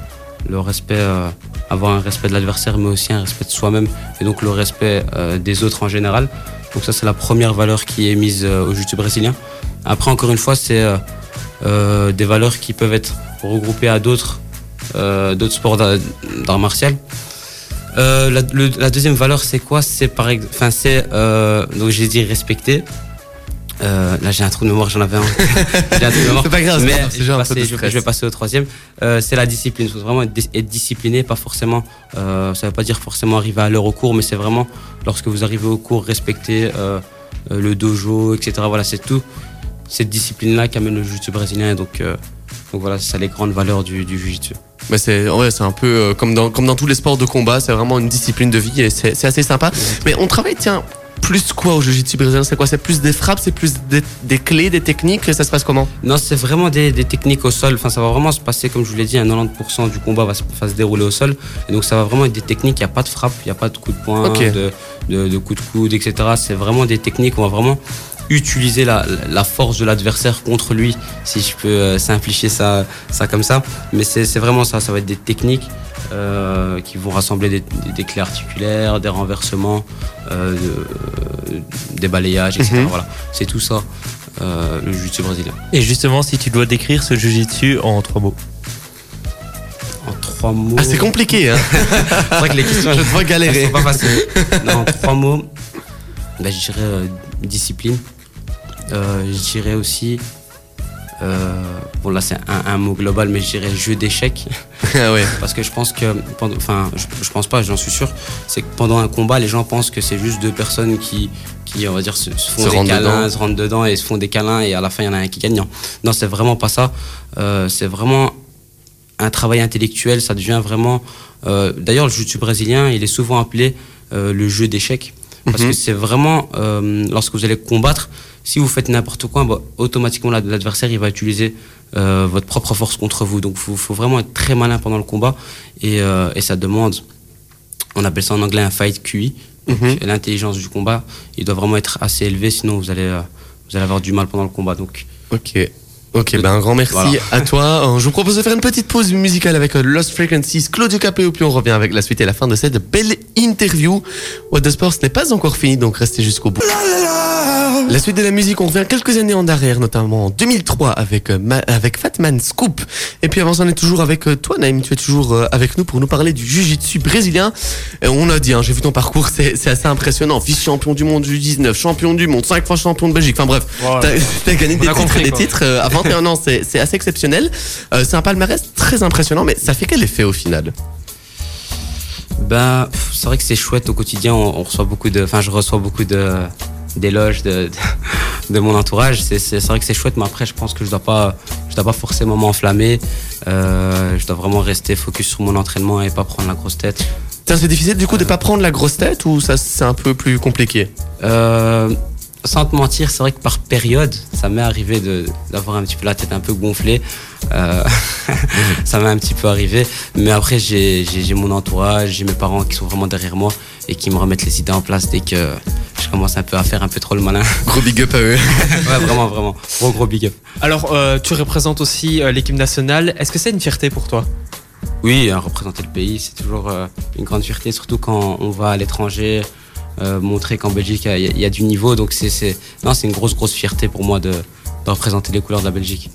le respect, euh, avoir un respect de l'adversaire, mais aussi un respect de soi-même, et donc le respect des autres en général. Donc ça, c'est la première valeur qui est mise au jiu-jitsu brésilien. Après, encore une fois, c'est euh, des valeurs qui peuvent être regroupées à d'autres euh, d'autres sports d'art martial. Euh, la, le- la deuxième valeur, c'est quoi? C'est par enfin, c'est donc j'ai dit respecter. Là, j'ai un trou de mémoire, j'en avais un. J'ai un trou de mémoire. C'est pas grave, Mais c'est je, vais passer, je vais- stress. je vais passer au troisième. C'est la discipline. Il faut vraiment être, être discipliné, pas forcément. Ça veut pas dire forcément arriver à l'heure au cours, mais c'est vraiment lorsque vous arrivez au cours, respecter le dojo, etc. Voilà, c'est tout cette discipline-là qui amène le jiu-jitsu brésilien. Et donc, euh, donc voilà, c'est ça les grandes valeurs du, du jiu-jitsu. Mais c'est ouais, c'est un peu euh, comme dans comme dans tous les sports de combat, c'est vraiment une discipline de vie et c'est c'est assez sympa. Mais on travaille tiens plus quoi au jiu-jitsu brésilien? C'est quoi? C'est plus des frappes, c'est plus des, des clés, des techniques? Ça se passe comment? Non, c'est vraiment des, des techniques au sol. Enfin, ça va vraiment se passer, comme je vous l'ai dit, à 90% du combat va se, va se dérouler au sol. Et donc, ça va vraiment être des techniques. Il n'y a pas de frappe, il n'y a pas de coup de poing, de, de, de coup de coude, etc. C'est vraiment des techniques. On va vraiment utiliser la, la force de l'adversaire contre lui, si je peux euh, simplifier ça, ça comme ça. Mais c'est vraiment ça. Ça va être des techniques euh, qui vont rassembler des, des, des clés articulaires, des renversements, euh, de- des balayages, etc. Mhm. Voilà. C'est tout ça, euh, le jiu-jitsu brésilien. Et justement, si tu dois décrire ce jujitsu en trois mots. En trois mots. Ah, c'est compliqué, hein C'est vrai que les questions, Je te vois galérer. elles sont pas faciles. Non, en trois mots, bah, je dirais discipline. Euh, je dirais aussi. euh, bon, là, c'est un, un mot global, mais je dirais jeu d'échecs. Ah ouais. Parce que je pense que. Enfin, je, je pense pas, j'en suis sûr. C'est que pendant un combat, les gens pensent que c'est juste deux personnes qui. qui on va dire, se, font Se des câlins, dedans. se rentrent dedans et se font des câlins, et à la fin, il y en a un qui gagne. Non, non c'est vraiment pas ça. Euh, c'est vraiment un travail intellectuel, ça devient vraiment. euh, D'ailleurs, le jiu-jitsu brésilien, il est souvent appelé euh, le jeu d'échecs. Parce Mhm. que c'est vraiment, euh, lorsque vous allez combattre, si vous faites n'importe quoi, bah, automatiquement l'ad- l'adversaire il va utiliser euh, votre propre force contre vous. Donc il faut, faut vraiment être très malin pendant le combat et, euh, et ça demande, on appelle ça en anglais un fight QI. Mhm. L'intelligence du combat, il doit vraiment être assez élevé, sinon vous allez, euh, vous allez avoir du mal pendant le combat. Donc Ok. Ok, ben un grand merci Voilà. à toi. Euh, Je vous propose de faire une petite pause musicale avec euh, Lost Frequencies, Claudio Capéo, puis on revient avec la suite et la fin de cette belle interview. What the Sport, ce n'est pas encore fini, donc restez jusqu'au bout. La suite de la musique, on revient quelques années en arrière, notamment en 2003 avec, euh, Ma- avec Fatman Scoop. Et puis avant ça, on est toujours avec toi, Naïm. Tu es toujours avec nous pour nous parler du Jiu-Jitsu brésilien. Et on a dit, hein, j'ai vu ton parcours, c'est assez impressionnant. Vice-champion du monde du 19, champion du monde, 5 fois champion de Belgique. Enfin bref, t'as t'as gagné des a titres, compris, des quoi. titres euh, à 21 ans, c'est assez exceptionnel. Euh, c'est un palmarès très impressionnant, mais ça fait quel effet au final? Ben, pff, c'est vrai que c'est chouette au quotidien. On, on reçoit beaucoup de, enfin, je reçois beaucoup de d'éloges de, de, de mon entourage. C'est vrai que c'est chouette, mais après, je pense que je dois pas, je dois pas forcément m'enflammer. Euh, je dois vraiment rester focus sur mon entraînement et pas prendre la grosse tête. C'est difficile du coup de pas prendre la grosse tête ou ça c'est un peu plus compliqué? Euh, sans te mentir, c'est vrai que par période, ça m'est arrivé de- d'avoir un petit peu la tête un peu gonflée. Euh, ça m'est un petit peu arrivé. Mais après, j'ai mon entourage, j'ai mes parents qui sont vraiment derrière moi et qui me remettent les idées en place dès que je commence un peu à faire un peu trop le malin. Gros big up à eux. ouais, vraiment, vraiment. Gros, gros big up. Alors, euh, tu représentes aussi euh, l'équipe nationale. Est-ce que c'est une fierté pour toi? Oui, euh, représenter le pays, c'est toujours euh, une grande fierté, surtout quand on va à l'étranger, euh, montrer qu'en Belgique, il y, a- il y a du niveau. Donc, c'est une grosse, grosse fierté pour moi de, de représenter les couleurs de la Belgique.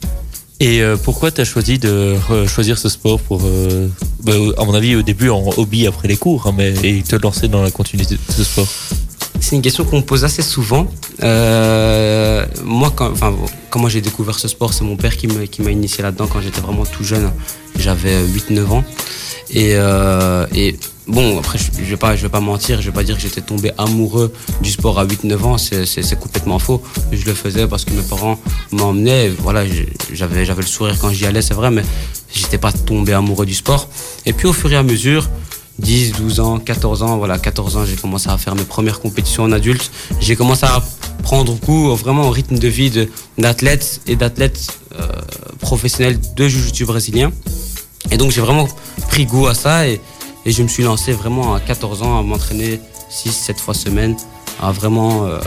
Et euh, pourquoi tu as choisi de choisir ce sport pour, euh, bah, à mon avis, au début en hobby après les cours, hein, mais et te lancer dans la continuité de ce sport? C'est une question qu'on me pose assez souvent. Euh, moi, quand, enfin, comment j'ai découvert ce sport, c'est mon père qui m'a initié là-dedans quand j'étais vraiment tout jeune. J'avais 8-9 ans. Et, euh, et bon, après, je, je vais pas, mentir, je vais pas dire que j'étais tombé amoureux du sport à 8-9 ans, c'est- complètement faux. Je le faisais parce que mes parents m'emmenaient. Voilà, j'avais le sourire quand j'y allais, c'est vrai, mais j'étais pas tombé amoureux du sport. Et puis au fur et à mesure, 10, 12 ans, 14 ans, voilà, 14 ans, j'ai commencé à faire mes premières compétitions en adulte. J'ai commencé à prendre goût vraiment au rythme de vie d'athlètes et d'athlètes euh, professionnels de jiu-jitsu brésilien. Et donc j'ai vraiment pris goût à ça et, et je me suis lancé vraiment à 14 ans à m'entraîner 6, 7 fois semaine, à vraiment, euh,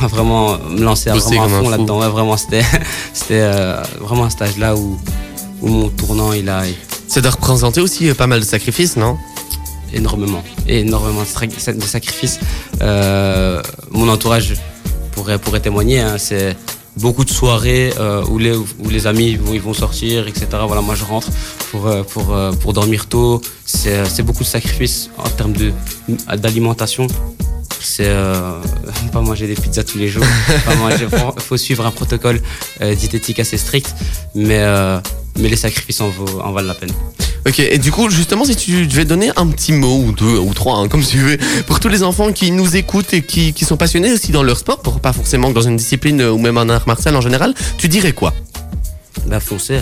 à vraiment me lancer à, vraiment à fond là-dedans. Ouais, vraiment, c'était c'était euh, vraiment un stage là où, où mon tournant il a Ça doit représenter aussi euh, pas mal de sacrifices, non? Énormément, énormément de de sacrifices. Euh, mon entourage pourrait, pourrait témoigner. hein, c'est beaucoup de soirées euh, où, les, où les amis vont, ils vont sortir, etc. Voilà, moi je rentre pour, euh, pour, euh, pour dormir tôt. C'est c'est beaucoup de sacrifices en termes de- d'alimentation. C'est euh, pas manger des pizzas tous les jours. Il faut suivre un protocole euh, diététique assez strict, mais, mais les sacrifices en, vaut- en valent la peine. Ok, et du coup, justement, si tu devais donner un petit mot, ou deux, ou trois, hein, comme tu veux, pour tous les enfants qui nous écoutent et qui, qui sont passionnés aussi dans leur sport, pour pas forcément dans une discipline ou même un art martial en général, tu dirais quoi? Bah foncez.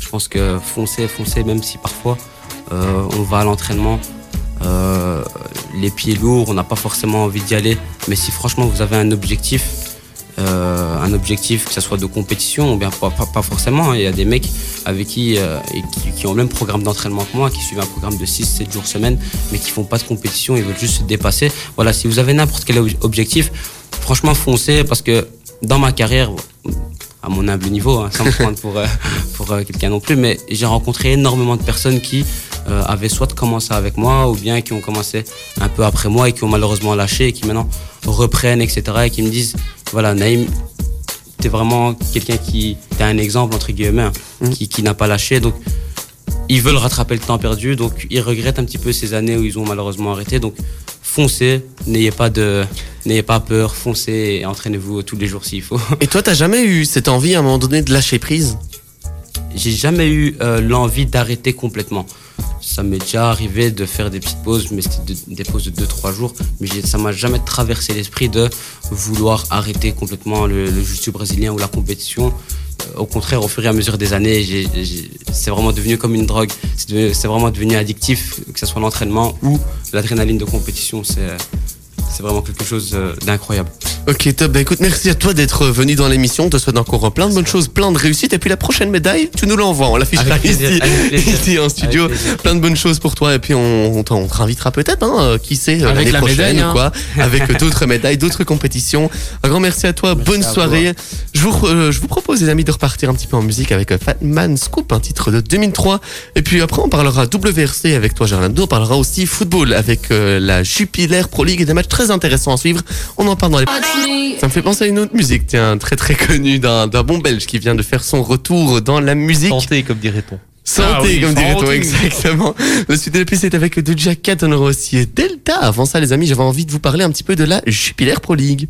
Je pense que foncez, foncez, même si parfois euh, on va à l'entraînement euh, les pieds lourds, on n'a pas forcément envie d'y aller. Mais si franchement vous avez un objectif, euh, un objectif que ce soit de compétition ou bien pas, forcément, hein. il y a des mecs avec qui, euh, et qui, ont le même programme d'entraînement que moi, qui suivent un programme de 6-7 jours semaine, mais qui font pas de compétition, ils veulent juste se dépasser. Voilà, si vous avez n'importe quel ob- objectif, franchement foncez parce que dans ma carrière, à mon humble niveau, hein, sans me prendre pour, euh, pour quelqu'un non plus, mais j'ai rencontré énormément de personnes qui avaient soit commencé avec moi ou bien qui ont commencé un peu après moi et qui ont malheureusement lâché et qui maintenant reprennent, etc. et qui me disent, voilà, Naïm, t'es vraiment quelqu'un qui, t'es un exemple entre guillemets, hein, qui, qui n'a pas lâché, donc ils veulent rattraper le temps perdu, donc ils regrettent un petit peu ces années où ils ont malheureusement arrêté, donc foncez, n'ayez pas de, n'ayez pas peur, foncez et entraînez-vous tous les jours s'il faut. Et toi, t'as jamais eu cette envie à un moment donné de lâcher prise? J'ai jamais eu euh, l'envie d'arrêter complètement. Ça m'est déjà arrivé de faire des petites pauses, mais c'était de- des pauses de 2-3 jours. Mais ça m'a jamais traversé l'esprit de vouloir arrêter complètement le, le jiu-jitsu brésilien ou la compétition. Euh, au contraire, au fur et à mesure des années, c'est vraiment devenu comme une drogue. C'est vraiment devenu addictif, que ce soit l'entraînement ou l'adrénaline de compétition. C'est vraiment quelque chose euh, d'incroyable. Ok, top. Bah écoute, merci à toi d'être venu dans l'émission. On te souhaite encore plein de bonnes choses, plein de réussites. Et puis la prochaine médaille, tu nous l'envoies. On l'affichera Avec ici, avec plaisir. ici en studio. Avec. Plein de bonnes choses pour toi. Et puis on, on t'en- on te réinvitera peut-être, hein, euh, qui sait, euh, Avec l'année la prochaine médaille, ou hein. quoi. Avec euh, d'autres médailles, d'autres compétitions. Un grand merci à toi. Bonne à soirée. Je vous, euh, je vous propose, les amis, de repartir un petit peu en musique avec euh, Fatman Scoop, un titre de 2003. Et puis après, on parlera WRC avec toi, Gerlando. On parlera aussi football avec euh, la Jupiler Pro League et des matchs très intéressants à suivre. On en parle dans les ça me fait penser à une autre musique, tiens, très très connue d'un d'un bon belge qui vient de faire son retour dans la musique. Santé, comme dirait-on. Santé, Ah oui, comme dirait-on, exactement. Le suite de la piste est avec Doja Cat, on aura aussi Delta. Avant ça, les amis, j'avais envie de vous parler un petit peu de la Jupiler Pro League.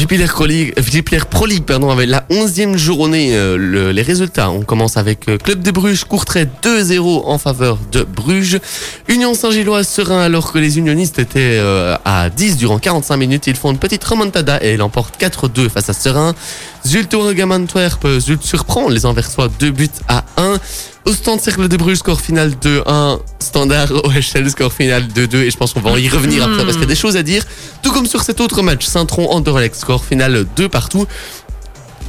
Jupiler Pro League, pardon, avec la 11e journée, euh, le- les résultats. On commence avec euh, Club de Bruges, Courtrai 2-0 en faveur de Bruges. Union Saint-Gilloise serein alors que les unionistes étaient euh, à 10 durant 45 minutes. Ils font une petite remontada et l'emportent 4-2 face à Serein. Zult Oregam Antwerp, euh, Zult surprend les Anversois 2 buts à 1. Ostende Cercle de Bruges, score final 2-1. Standard OHL, score final 2-2. Et je pense qu'on va y revenir après parce qu'il y a des choses à dire. Tout comme sur cet autre match, Saint-Tron Anderlecht, score final 2 partout.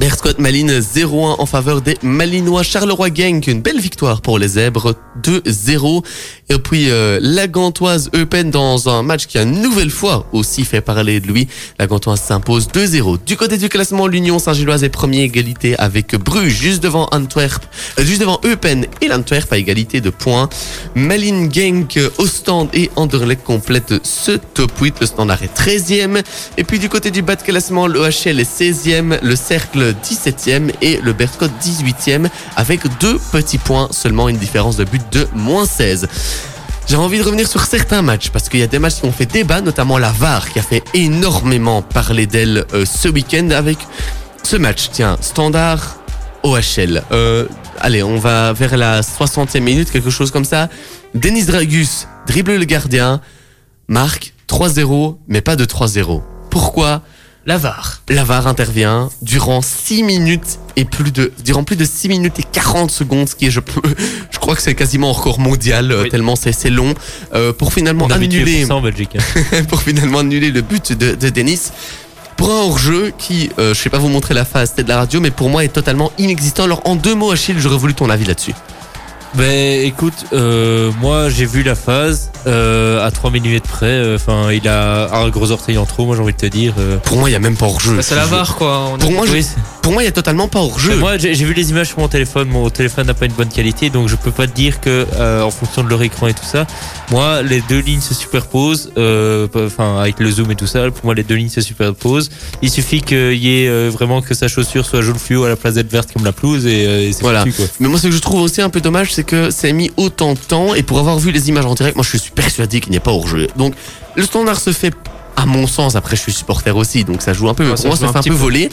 Berscott Malines 0-1 en faveur des Malinois. Charleroi Genk, une belle victoire pour les Zèbres 2-0. Et puis euh, la Gantoise Eupen dans un match qui a une nouvelle fois aussi fait parler de lui. La Gantoise s'impose 2-0. Du côté du classement, l'Union Saint-Gilloise est premier égalité avec Bruges juste devant Antwerp, euh, juste devant Eupen et l'Antwerp à égalité de points. Malines Genk, Ostende et Anderlecht complètent ce top 8. Le Standard est 13e. Et puis du côté du bas de classement, l'OHL est 16e, le Cercle 17e et le Berscott 18e avec deux petits points, seulement une différence de but de moins 16. J'ai envie de revenir sur certains matchs parce qu'il y a des matchs qui ont fait débat, notamment la VAR qui a fait énormément parler d'elle euh, ce week-end avec ce match. Tiens, standard OHL. Euh, allez, on va vers la 60e minute, quelque chose comme ça. Denis Dragus dribble le gardien, marque 3-0, mais pas de 3-0. Pourquoi La VAR. la VAR intervient durant 6 minutes et plus de durant plus de 6 minutes et 40 secondes ce qui est je peux je crois que c'est quasiment un record mondial euh, Oui. tellement c'est c'est long euh, pour finalement On annuler pour ça en Belgique. hein. pour finalement annuler le but de, de Denis pour un hors-jeu qui, euh, je vais pas vous montrer la phase, c'était de la radio, mais pour moi est totalement inexistant. Alors en deux mots, Achille, j'aurais voulu ton avis là-dessus. Ben écoute, euh, moi j'ai vu la phase euh, à 3 mm près. euh, Enfin, il a un gros orteil en trop, moi j'ai envie de te dire. euh. Pour moi, il y a même pas hors-jeu. Bah, c'est la VAR, quoi. On Pour moi, je- pour moi, il y a totalement pas hors jeu. Moi, j'ai vu les images sur mon téléphone. Mon téléphone n'a pas une bonne qualité, donc je peux pas te dire que, euh, en fonction de leur écran et tout ça, moi, les deux lignes se superposent. euh, Enfin, avec le zoom et tout ça, pour moi, les deux lignes se superposent. Il suffit qu'il y ait euh, vraiment que sa chaussure soit jaune fluo à la place d'être verte comme la pelouse, et, euh, et c'est Voilà. foutu, quoi. Mais moi, ce que je trouve aussi un peu dommage, c'est que ça a mis autant de temps. Et pour avoir vu les images en direct, moi, je suis persuadé qu'il n'y a pas hors jeu. Donc, le standard se fait. À mon sens, après je suis supporter aussi, donc ça joue un peu. mais Ouais, pour ça moi, ça fait un peu peu. voler.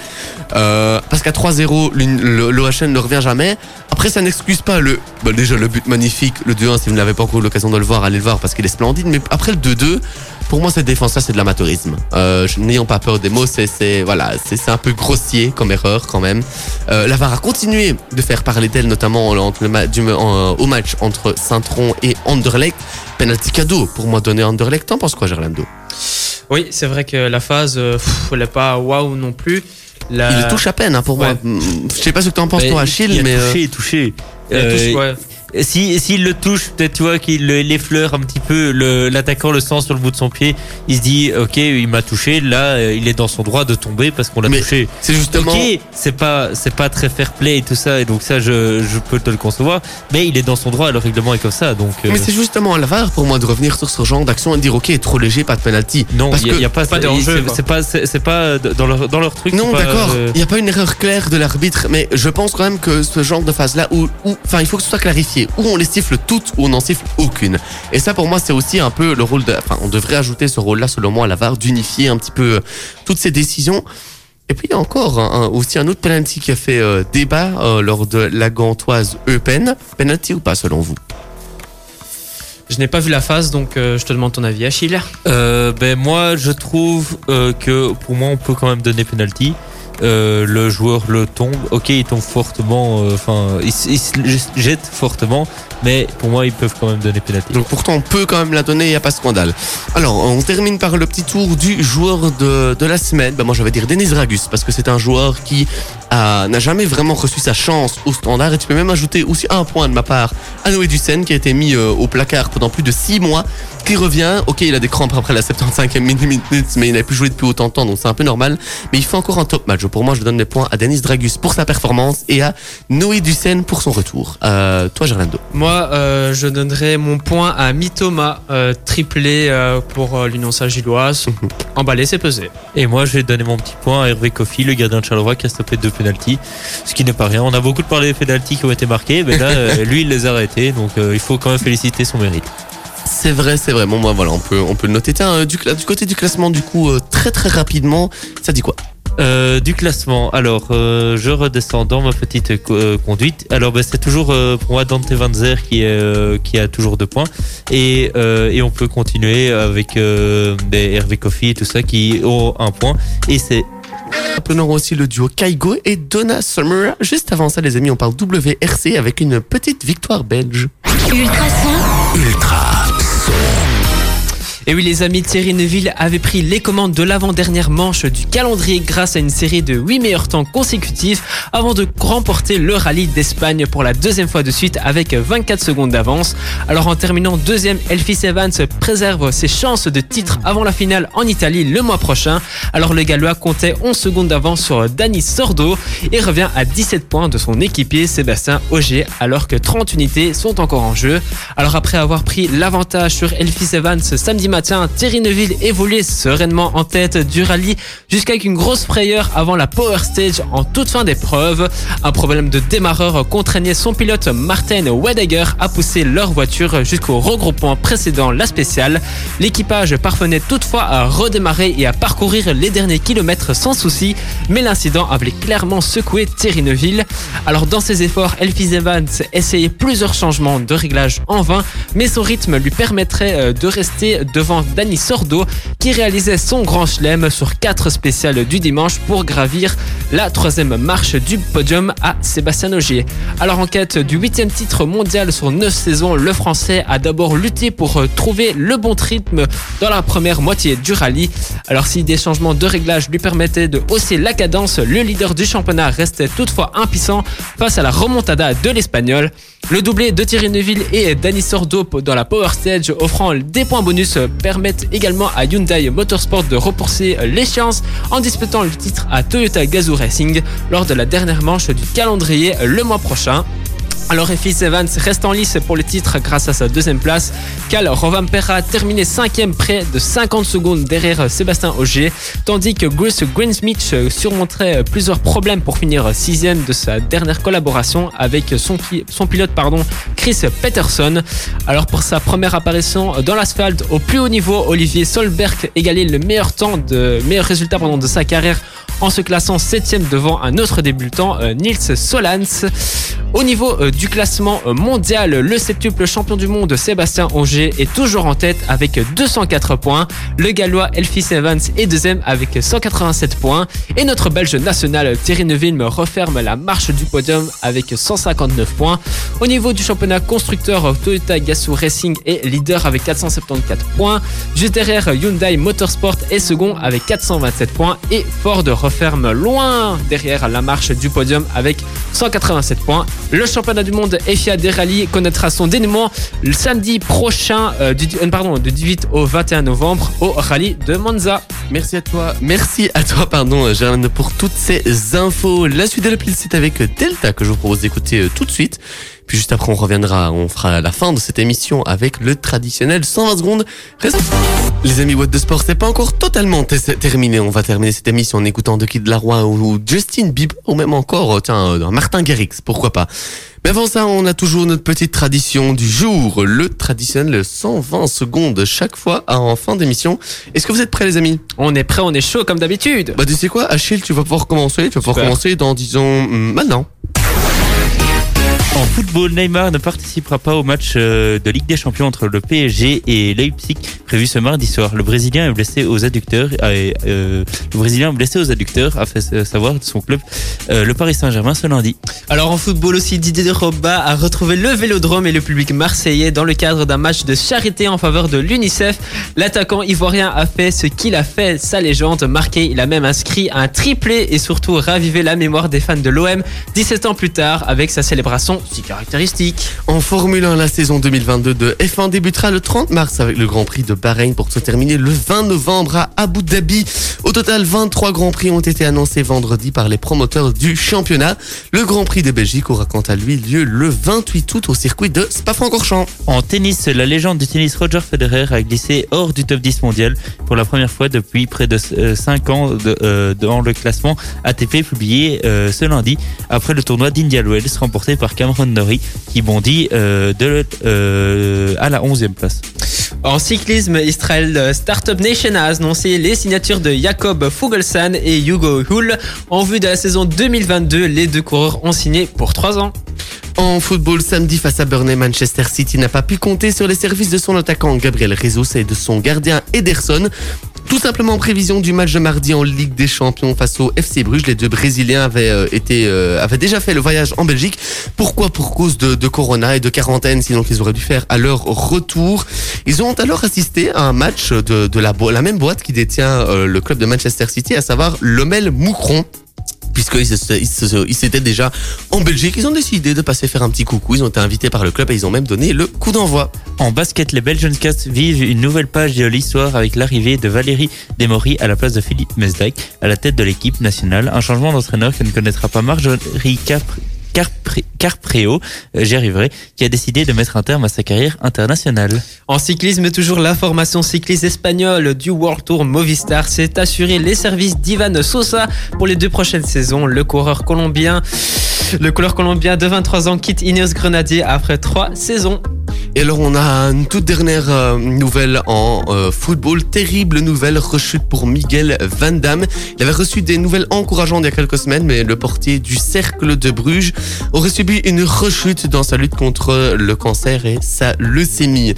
Euh, parce qu'à 3-0, l'une- le- l'OHN ne revient jamais. Après, ça n'excuse pas le. bah, déjà, le but magnifique, le 2-1, si vous n'avez pas encore eu l'occasion de le voir, allez le voir parce qu'il est splendide. Mais après le 2-2, pour moi, cette défense-là, c'est de l'amateurisme. Euh, N'ayons pas peur des mots, c'est voilà, c'est un peu grossier comme erreur quand même. Euh, la VAR a continué de faire parler d'elle, notamment entre le ma- du- en- au match entre Saint-Tron et Anderlecht. Penalty cadeau pour moi donné à Anderlecht. T'en penses quoi, Gerlando? Oui, c'est vrai que la phase, euh, pff, elle est pas waouh non plus. La- Il touche à peine hein, pour ouais. moi. Je sais pas ce que t'en penses Mais toi, il- Achille, il a mais euh, touché, touché. la Euh, touche, ouais. Si s'il le touche, peut-être tu vois qu'il le- l'effleure un petit peu, le- l'attaquant le sent sur le bout de son pied, il se dit ok il m'a touché, là euh, il est dans son droit de tomber parce qu'on l'a touché. c'est justement. Ok, c'est pas c'est pas très fair play et tout ça et donc ça je, je peux te le concevoir, mais il est dans son droit, le règlement est comme ça donc. euh, Mais c'est justement à la VAR pour moi de revenir sur ce genre d'action et de dire ok, trop léger, pas de penalty. non, parce il y, a- a pas, pas de c'est- pas c'est pas dans leur dans leur truc. Non, d'accord, euh, il n'y a pas une erreur claire de l'arbitre, mais je pense quand même que ce genre de phase-là, où, où- enfin, il faut que ce soit clarifié, où on les siffle toutes, ou on n'en siffle aucune. Et ça, pour moi, c'est aussi un peu le rôle de, enfin, on devrait ajouter ce rôle-là, selon moi, à la VAR, d'unifier un petit peu euh, toutes ces décisions. Et puis, il y a encore un- aussi un autre penalty qui a fait euh, débat euh, lors de la gantoise Eupen. Penalty ou pas, selon vous? Je n'ai pas vu la phase, donc euh, je te demande ton avis, Achille. Euh, ben moi je trouve euh, que pour moi on peut quand même donner penalty. Euh, le joueur le tombe, ok il tombe fortement, euh, enfin il, se jette fortement, mais pour moi ils peuvent quand même donner penalty. Donc pourtant on peut quand même la donner, il n'y a pas de scandale. Alors on termine par le petit tour du joueur de, la semaine. Ben, moi je vais dire Denis Dragus parce que c'est un joueur qui n'a jamais vraiment reçu sa chance au standard et tu peux même ajouter aussi un point de ma part à Noé Ducène qui a été mis euh, au placard pendant plus de 6 mois, qui revient, ok il a des crampes après la 75e minute mais il n'a plus joué depuis autant de temps donc c'est un peu normal, mais il fait encore un top match. Pour moi je donne les points à Denis Dragus pour sa performance et à Noé Ducène pour son retour. Euh, toi Gerlando Moi, euh, je donnerai mon point à Mitoma, euh, triplé euh, pour euh, l'Union Saint-Gilloise. Emballé, c'est pesé. Et moi je vais donner mon petit point à Hervé Kofi, le gardien de Charleroi qui a stoppé deux penalties, ce qui n'est pas rien. On a beaucoup parlé des penalties qui ont été marqués, mais là euh, lui il les a arrêtés, donc euh, il faut quand même féliciter son mérite. C'est vrai, c'est vrai. Bon, moi, voilà, on peut, on peut le noter. Tiens, euh, du, côté du classement, du coup, très très rapidement, ça dit quoi? Euh, du classement, alors euh, je redescends dans ma petite co- euh, conduite. Alors ben, c'est toujours pour moi Dante Van Zer qui, est, qui a toujours deux points. Et, et on peut continuer avec ben, Hervé Kofi et tout ça qui ont un point. Et c'est Appelons aussi le duo Kaigo et Donna Summer. Juste avant ça, les amis, on parle WRC avec une petite victoire belge. Ultrason, Ultra son. Et oui, les amis, Thierry Neuville avait pris les commandes de l'avant-dernière manche du calendrier grâce à une série de 8 meilleurs temps consécutifs avant de remporter le rallye d'Espagne pour la deuxième fois de suite avec 24 secondes d'avance. Alors en terminant deuxième, Elphys Evans préserve ses chances de titre avant la finale en Italie le mois prochain. Alors le Gallois comptait 11 secondes d'avance sur Dani Sordo et revient à 17 points de son équipier Sébastien Auger alors que 30 unités sont encore en jeu. Alors après avoir pris l'avantage sur Elphys Evans samedi matin, Thierry Neuville évoluait sereinement en tête du rallye jusqu'à une grosse frayeur avant la Power Stage en toute fin d'épreuve. Un problème de démarreur contraignait son pilote Martin Wedeger à pousser leur voiture jusqu'au regroupement précédent, la spéciale. L'équipage parvenait toutefois à redémarrer et à parcourir les derniers kilomètres sans souci, mais l'incident avait clairement secoué Thierry Neuville. Alors dans ses efforts, Elphys Evans essayait plusieurs changements de réglage en vain, mais son rythme lui permettrait euh, de rester devant Danny Sordo qui réalisait son grand chelem sur quatre spéciales du dimanche pour gravir la troisième marche du podium à Sébastien Ogier. Alors en quête du huitième titre mondial sur neuf saisons, le Français a d'abord lutté pour euh, trouver le bon rythme dans la première moitié du rallye. Alors si des changements de réglage lui permettaient de hausser la cadence, le leader du championnat restait toutefois impuissant face à la remontada de l'Espagnol. Le doublé de Thierry Neuville et Danny Sordo dans la Power Stage offrant des points bonus permettent également à Hyundai Motorsport de repousser l'échéance en disputant le titre à Toyota Gazoo Racing lors de la dernière manche du calendrier le mois prochain. Alors F.I.S. Evans reste en lice pour le titre grâce à sa deuxième place. Cal Rovampera terminé cinquième près de 50 secondes derrière Sébastien Auger, tandis que Bruce Greensmith surmonterait plusieurs problèmes pour finir sixième de sa dernière collaboration avec son, son pilote pardon, Chris Peterson. Alors pour sa première apparition dans l'asphalte au plus haut niveau, Olivier Solberg égalait le meilleur temps de meilleur résultat pardon, de sa carrière en se classant septième devant un autre débutant, euh, Nils Solans. Au niveau euh, du classement euh, mondial, le septuple champion du monde Sébastien Onger est toujours en tête avec 204 points. Le gallois Elphys Evans est deuxième avec 187 points. Et notre belge national Thierry Neuville me referme la marche du podium avec 159 points. Au niveau du championnat constructeur, Toyota Gazoo Racing est leader avec 474 points. Juste derrière, Hyundai Motorsport est second avec 427 points. Et Ford referme loin derrière la marche du podium avec 187 points. Le championnat du monde FIA des rallyes connaîtra son dénouement le samedi prochain, euh, du, euh, pardon, du 18 au 21 novembre au rallye de Monza. Merci à toi, merci à toi, pardon, Gerlane, pour toutes ces infos. La suite de la playlist, avec Delta que je vous propose d'écouter euh, tout de suite. Puis juste après, on reviendra, on fera la fin de cette émission avec le traditionnel 120 secondes. Les amis, What de Sport, c'est pas encore totalement terminé. On va terminer cette émission en écoutant De Kid Laroi ou Justin Bieber ou même encore, euh, tiens, euh, Martin Garrix, pourquoi pas. Mais avant ça, on a toujours notre petite tradition du jour, le traditionnel 120 secondes chaque fois en fin d'émission. Est-ce que vous êtes prêts, les amis? On est prêt, on est chaud comme d'habitude. Bah, tu sais quoi, Achille, tu vas pouvoir commencer. Tu vas pouvoir Super. commencer dans, disons, hum, maintenant. En football, Neymar ne participera pas au match euh, de Ligue des Champions entre le PSG et Leipzig prévu ce mardi soir. Le Brésilien est blessé aux adducteurs. et, euh, le Brésilien blessé aux adducteurs a fait euh, savoir son club, euh, le Paris Saint-Germain, ce lundi. Alors en football aussi, Didier Drogba a retrouvé le Vélodrome et le public marseillais dans le cadre d'un match de charité en faveur de l'UNICEF. L'attaquant ivoirien a fait ce qu'il a fait, sa légende marquée. Il a même inscrit un triplé et surtout ravivé la mémoire des fans de l'OM 17 ans plus tard avec sa célébration En Formule 1, la saison 2022 de F1 débutera le 30 mars avec le Grand Prix de Bahreïn pour se terminer le 20 novembre à Abu Dhabi. Au total, 23 Grands Prix ont été annoncés vendredi par les promoteurs du championnat. Le Grand Prix de Belgique aura quant à lui lieu le 28 août au circuit de Spa-Francorchamps. En tennis, la légende du tennis Roger Federer a glissé hors du top 10 mondial pour la première fois depuis près de 5 ans de- euh, dans le classement ATP publié euh, ce lundi après le tournoi d'India Wells remporté par Cameron Qui bondit euh, de, euh, à la 11e place. En cyclisme, Israel Startup Nation a annoncé les signatures de Jacob Fuglsang et Hugo Hull. En vue de la saison 2022, les deux coureurs ont signé pour 3 ans. En football, samedi face à Burnley, Manchester City n'a pas pu compter sur les services de son attaquant Gabriel Jesus et de son gardien Ederson. Tout simplement en prévision du match de mardi en Ligue des Champions face au FC Bruges, les deux Brésiliens avaient euh, été euh, avaient déjà fait le voyage en Belgique. Pourquoi? Pour cause de, de Corona et de quarantaine, sinon qu'ils auraient dû faire à leur retour. Ils ont alors assisté à un match de, de la, la même boîte qui détient euh, le club de Manchester City, à savoir Lomel Moucron puisqu'ils s'étaient déjà en Belgique, ils ont décidé de passer faire un petit coucou. Ils ont été invités par le club et ils ont même donné le coup d'envoi. En basket, les Belgian Cats vivent une nouvelle page de l'histoire avec l'arrivée de Valérie Desmory à la place de Philippe Mesdag à la tête de l'équipe nationale. Un changement d'entraîneur que ne connaîtra pas Marjorie Capri- Carpreo, euh, j'y arriverai, qui a décidé de mettre un terme à sa carrière internationale. En cyclisme, toujours la formation cycliste espagnole du World Tour Movistar s'est assuré les services d'Ivan Sosa pour les deux prochaines saisons. Le coureur colombien, le coureur colombien de 23 ans quitte Ineos Grenadier après trois saisons. Et alors on a une toute dernière euh, nouvelle en euh, football. Terrible nouvelle rechute pour Miguel Van Damme. Il avait reçu des nouvelles encourageantes il y a quelques semaines, mais le portier du Cercle de Bruges aurait subi une rechute dans sa lutte contre le cancer et sa leucémie.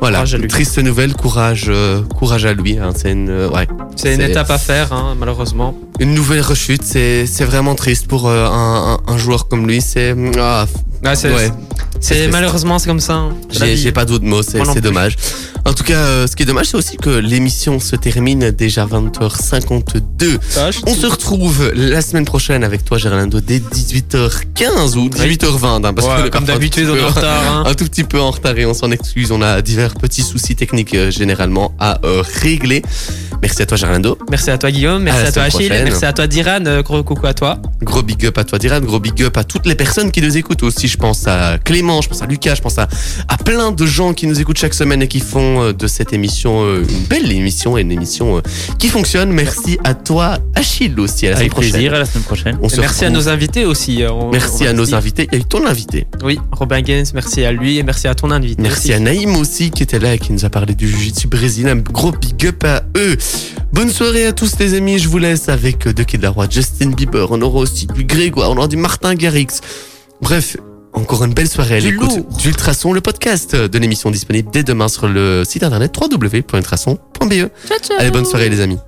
Voilà, triste nouvelle, courage, euh, courage à lui. hein. C'est une, ouais, C'est une étape à faire, hein, malheureusement. une nouvelle rechute. C'est, c'est vraiment triste pour un, un- un joueur comme lui. C'est, ah, Ah, c'est ouais. C'est- malheureusement c'est comme ça. hein. J'ai pas d'autres mots, c'est dommage. En tout cas, euh, ce qui est dommage, c'est aussi que l'émission se termine déjà 20h52. On se retrouve la semaine prochaine avec toi, Gerlando, dès 18h15 ou 18h20. hein, parce Ouais, est comme d'habitude, tout on petit est en retard, hein. Un tout petit peu en retard et on s'en excuse. On a divers petits soucis techniques euh, généralement à euh, régler. Merci à toi, Gerlando. Merci à toi Guillaume, merci À toi Achille, prochaine. merci à toi Diran, gros coucou à toi. Gros big up à toi, Diran. Gros big up à toutes les personnes qui nous écoutent aussi. Je pense à Clément, je pense à Lucas, je pense à, à plein de gens qui nous écoutent chaque semaine et qui font euh, de cette émission euh, une belle émission et une émission euh, qui fonctionne. Merci à toi, Achille aussi. À la Avec semaine prochaine. plaisir, à la semaine prochaine. On Et se merci à nos invités aussi. on- Merci on à nos invités. Il y a eu ton invité. Oui, Robin Gaines, merci à lui et merci à ton invité. Merci aussi. à Naïm aussi qui était là et qui nous a parlé du Jiu-Jitsu brésilien. Un gros big up à eux. Bonne soirée à tous les amis. Je vous laisse avec The Kid Laroi, Justin Bieber. On aura aussi du Grégoire, on aura du Martin Garrix. Bref, encore une belle soirée à Du l'écoute d'Ultrason, le podcast de l'émission disponible dès demain sur le site internet www.ultrason.be. Allez, bonne soirée les amis.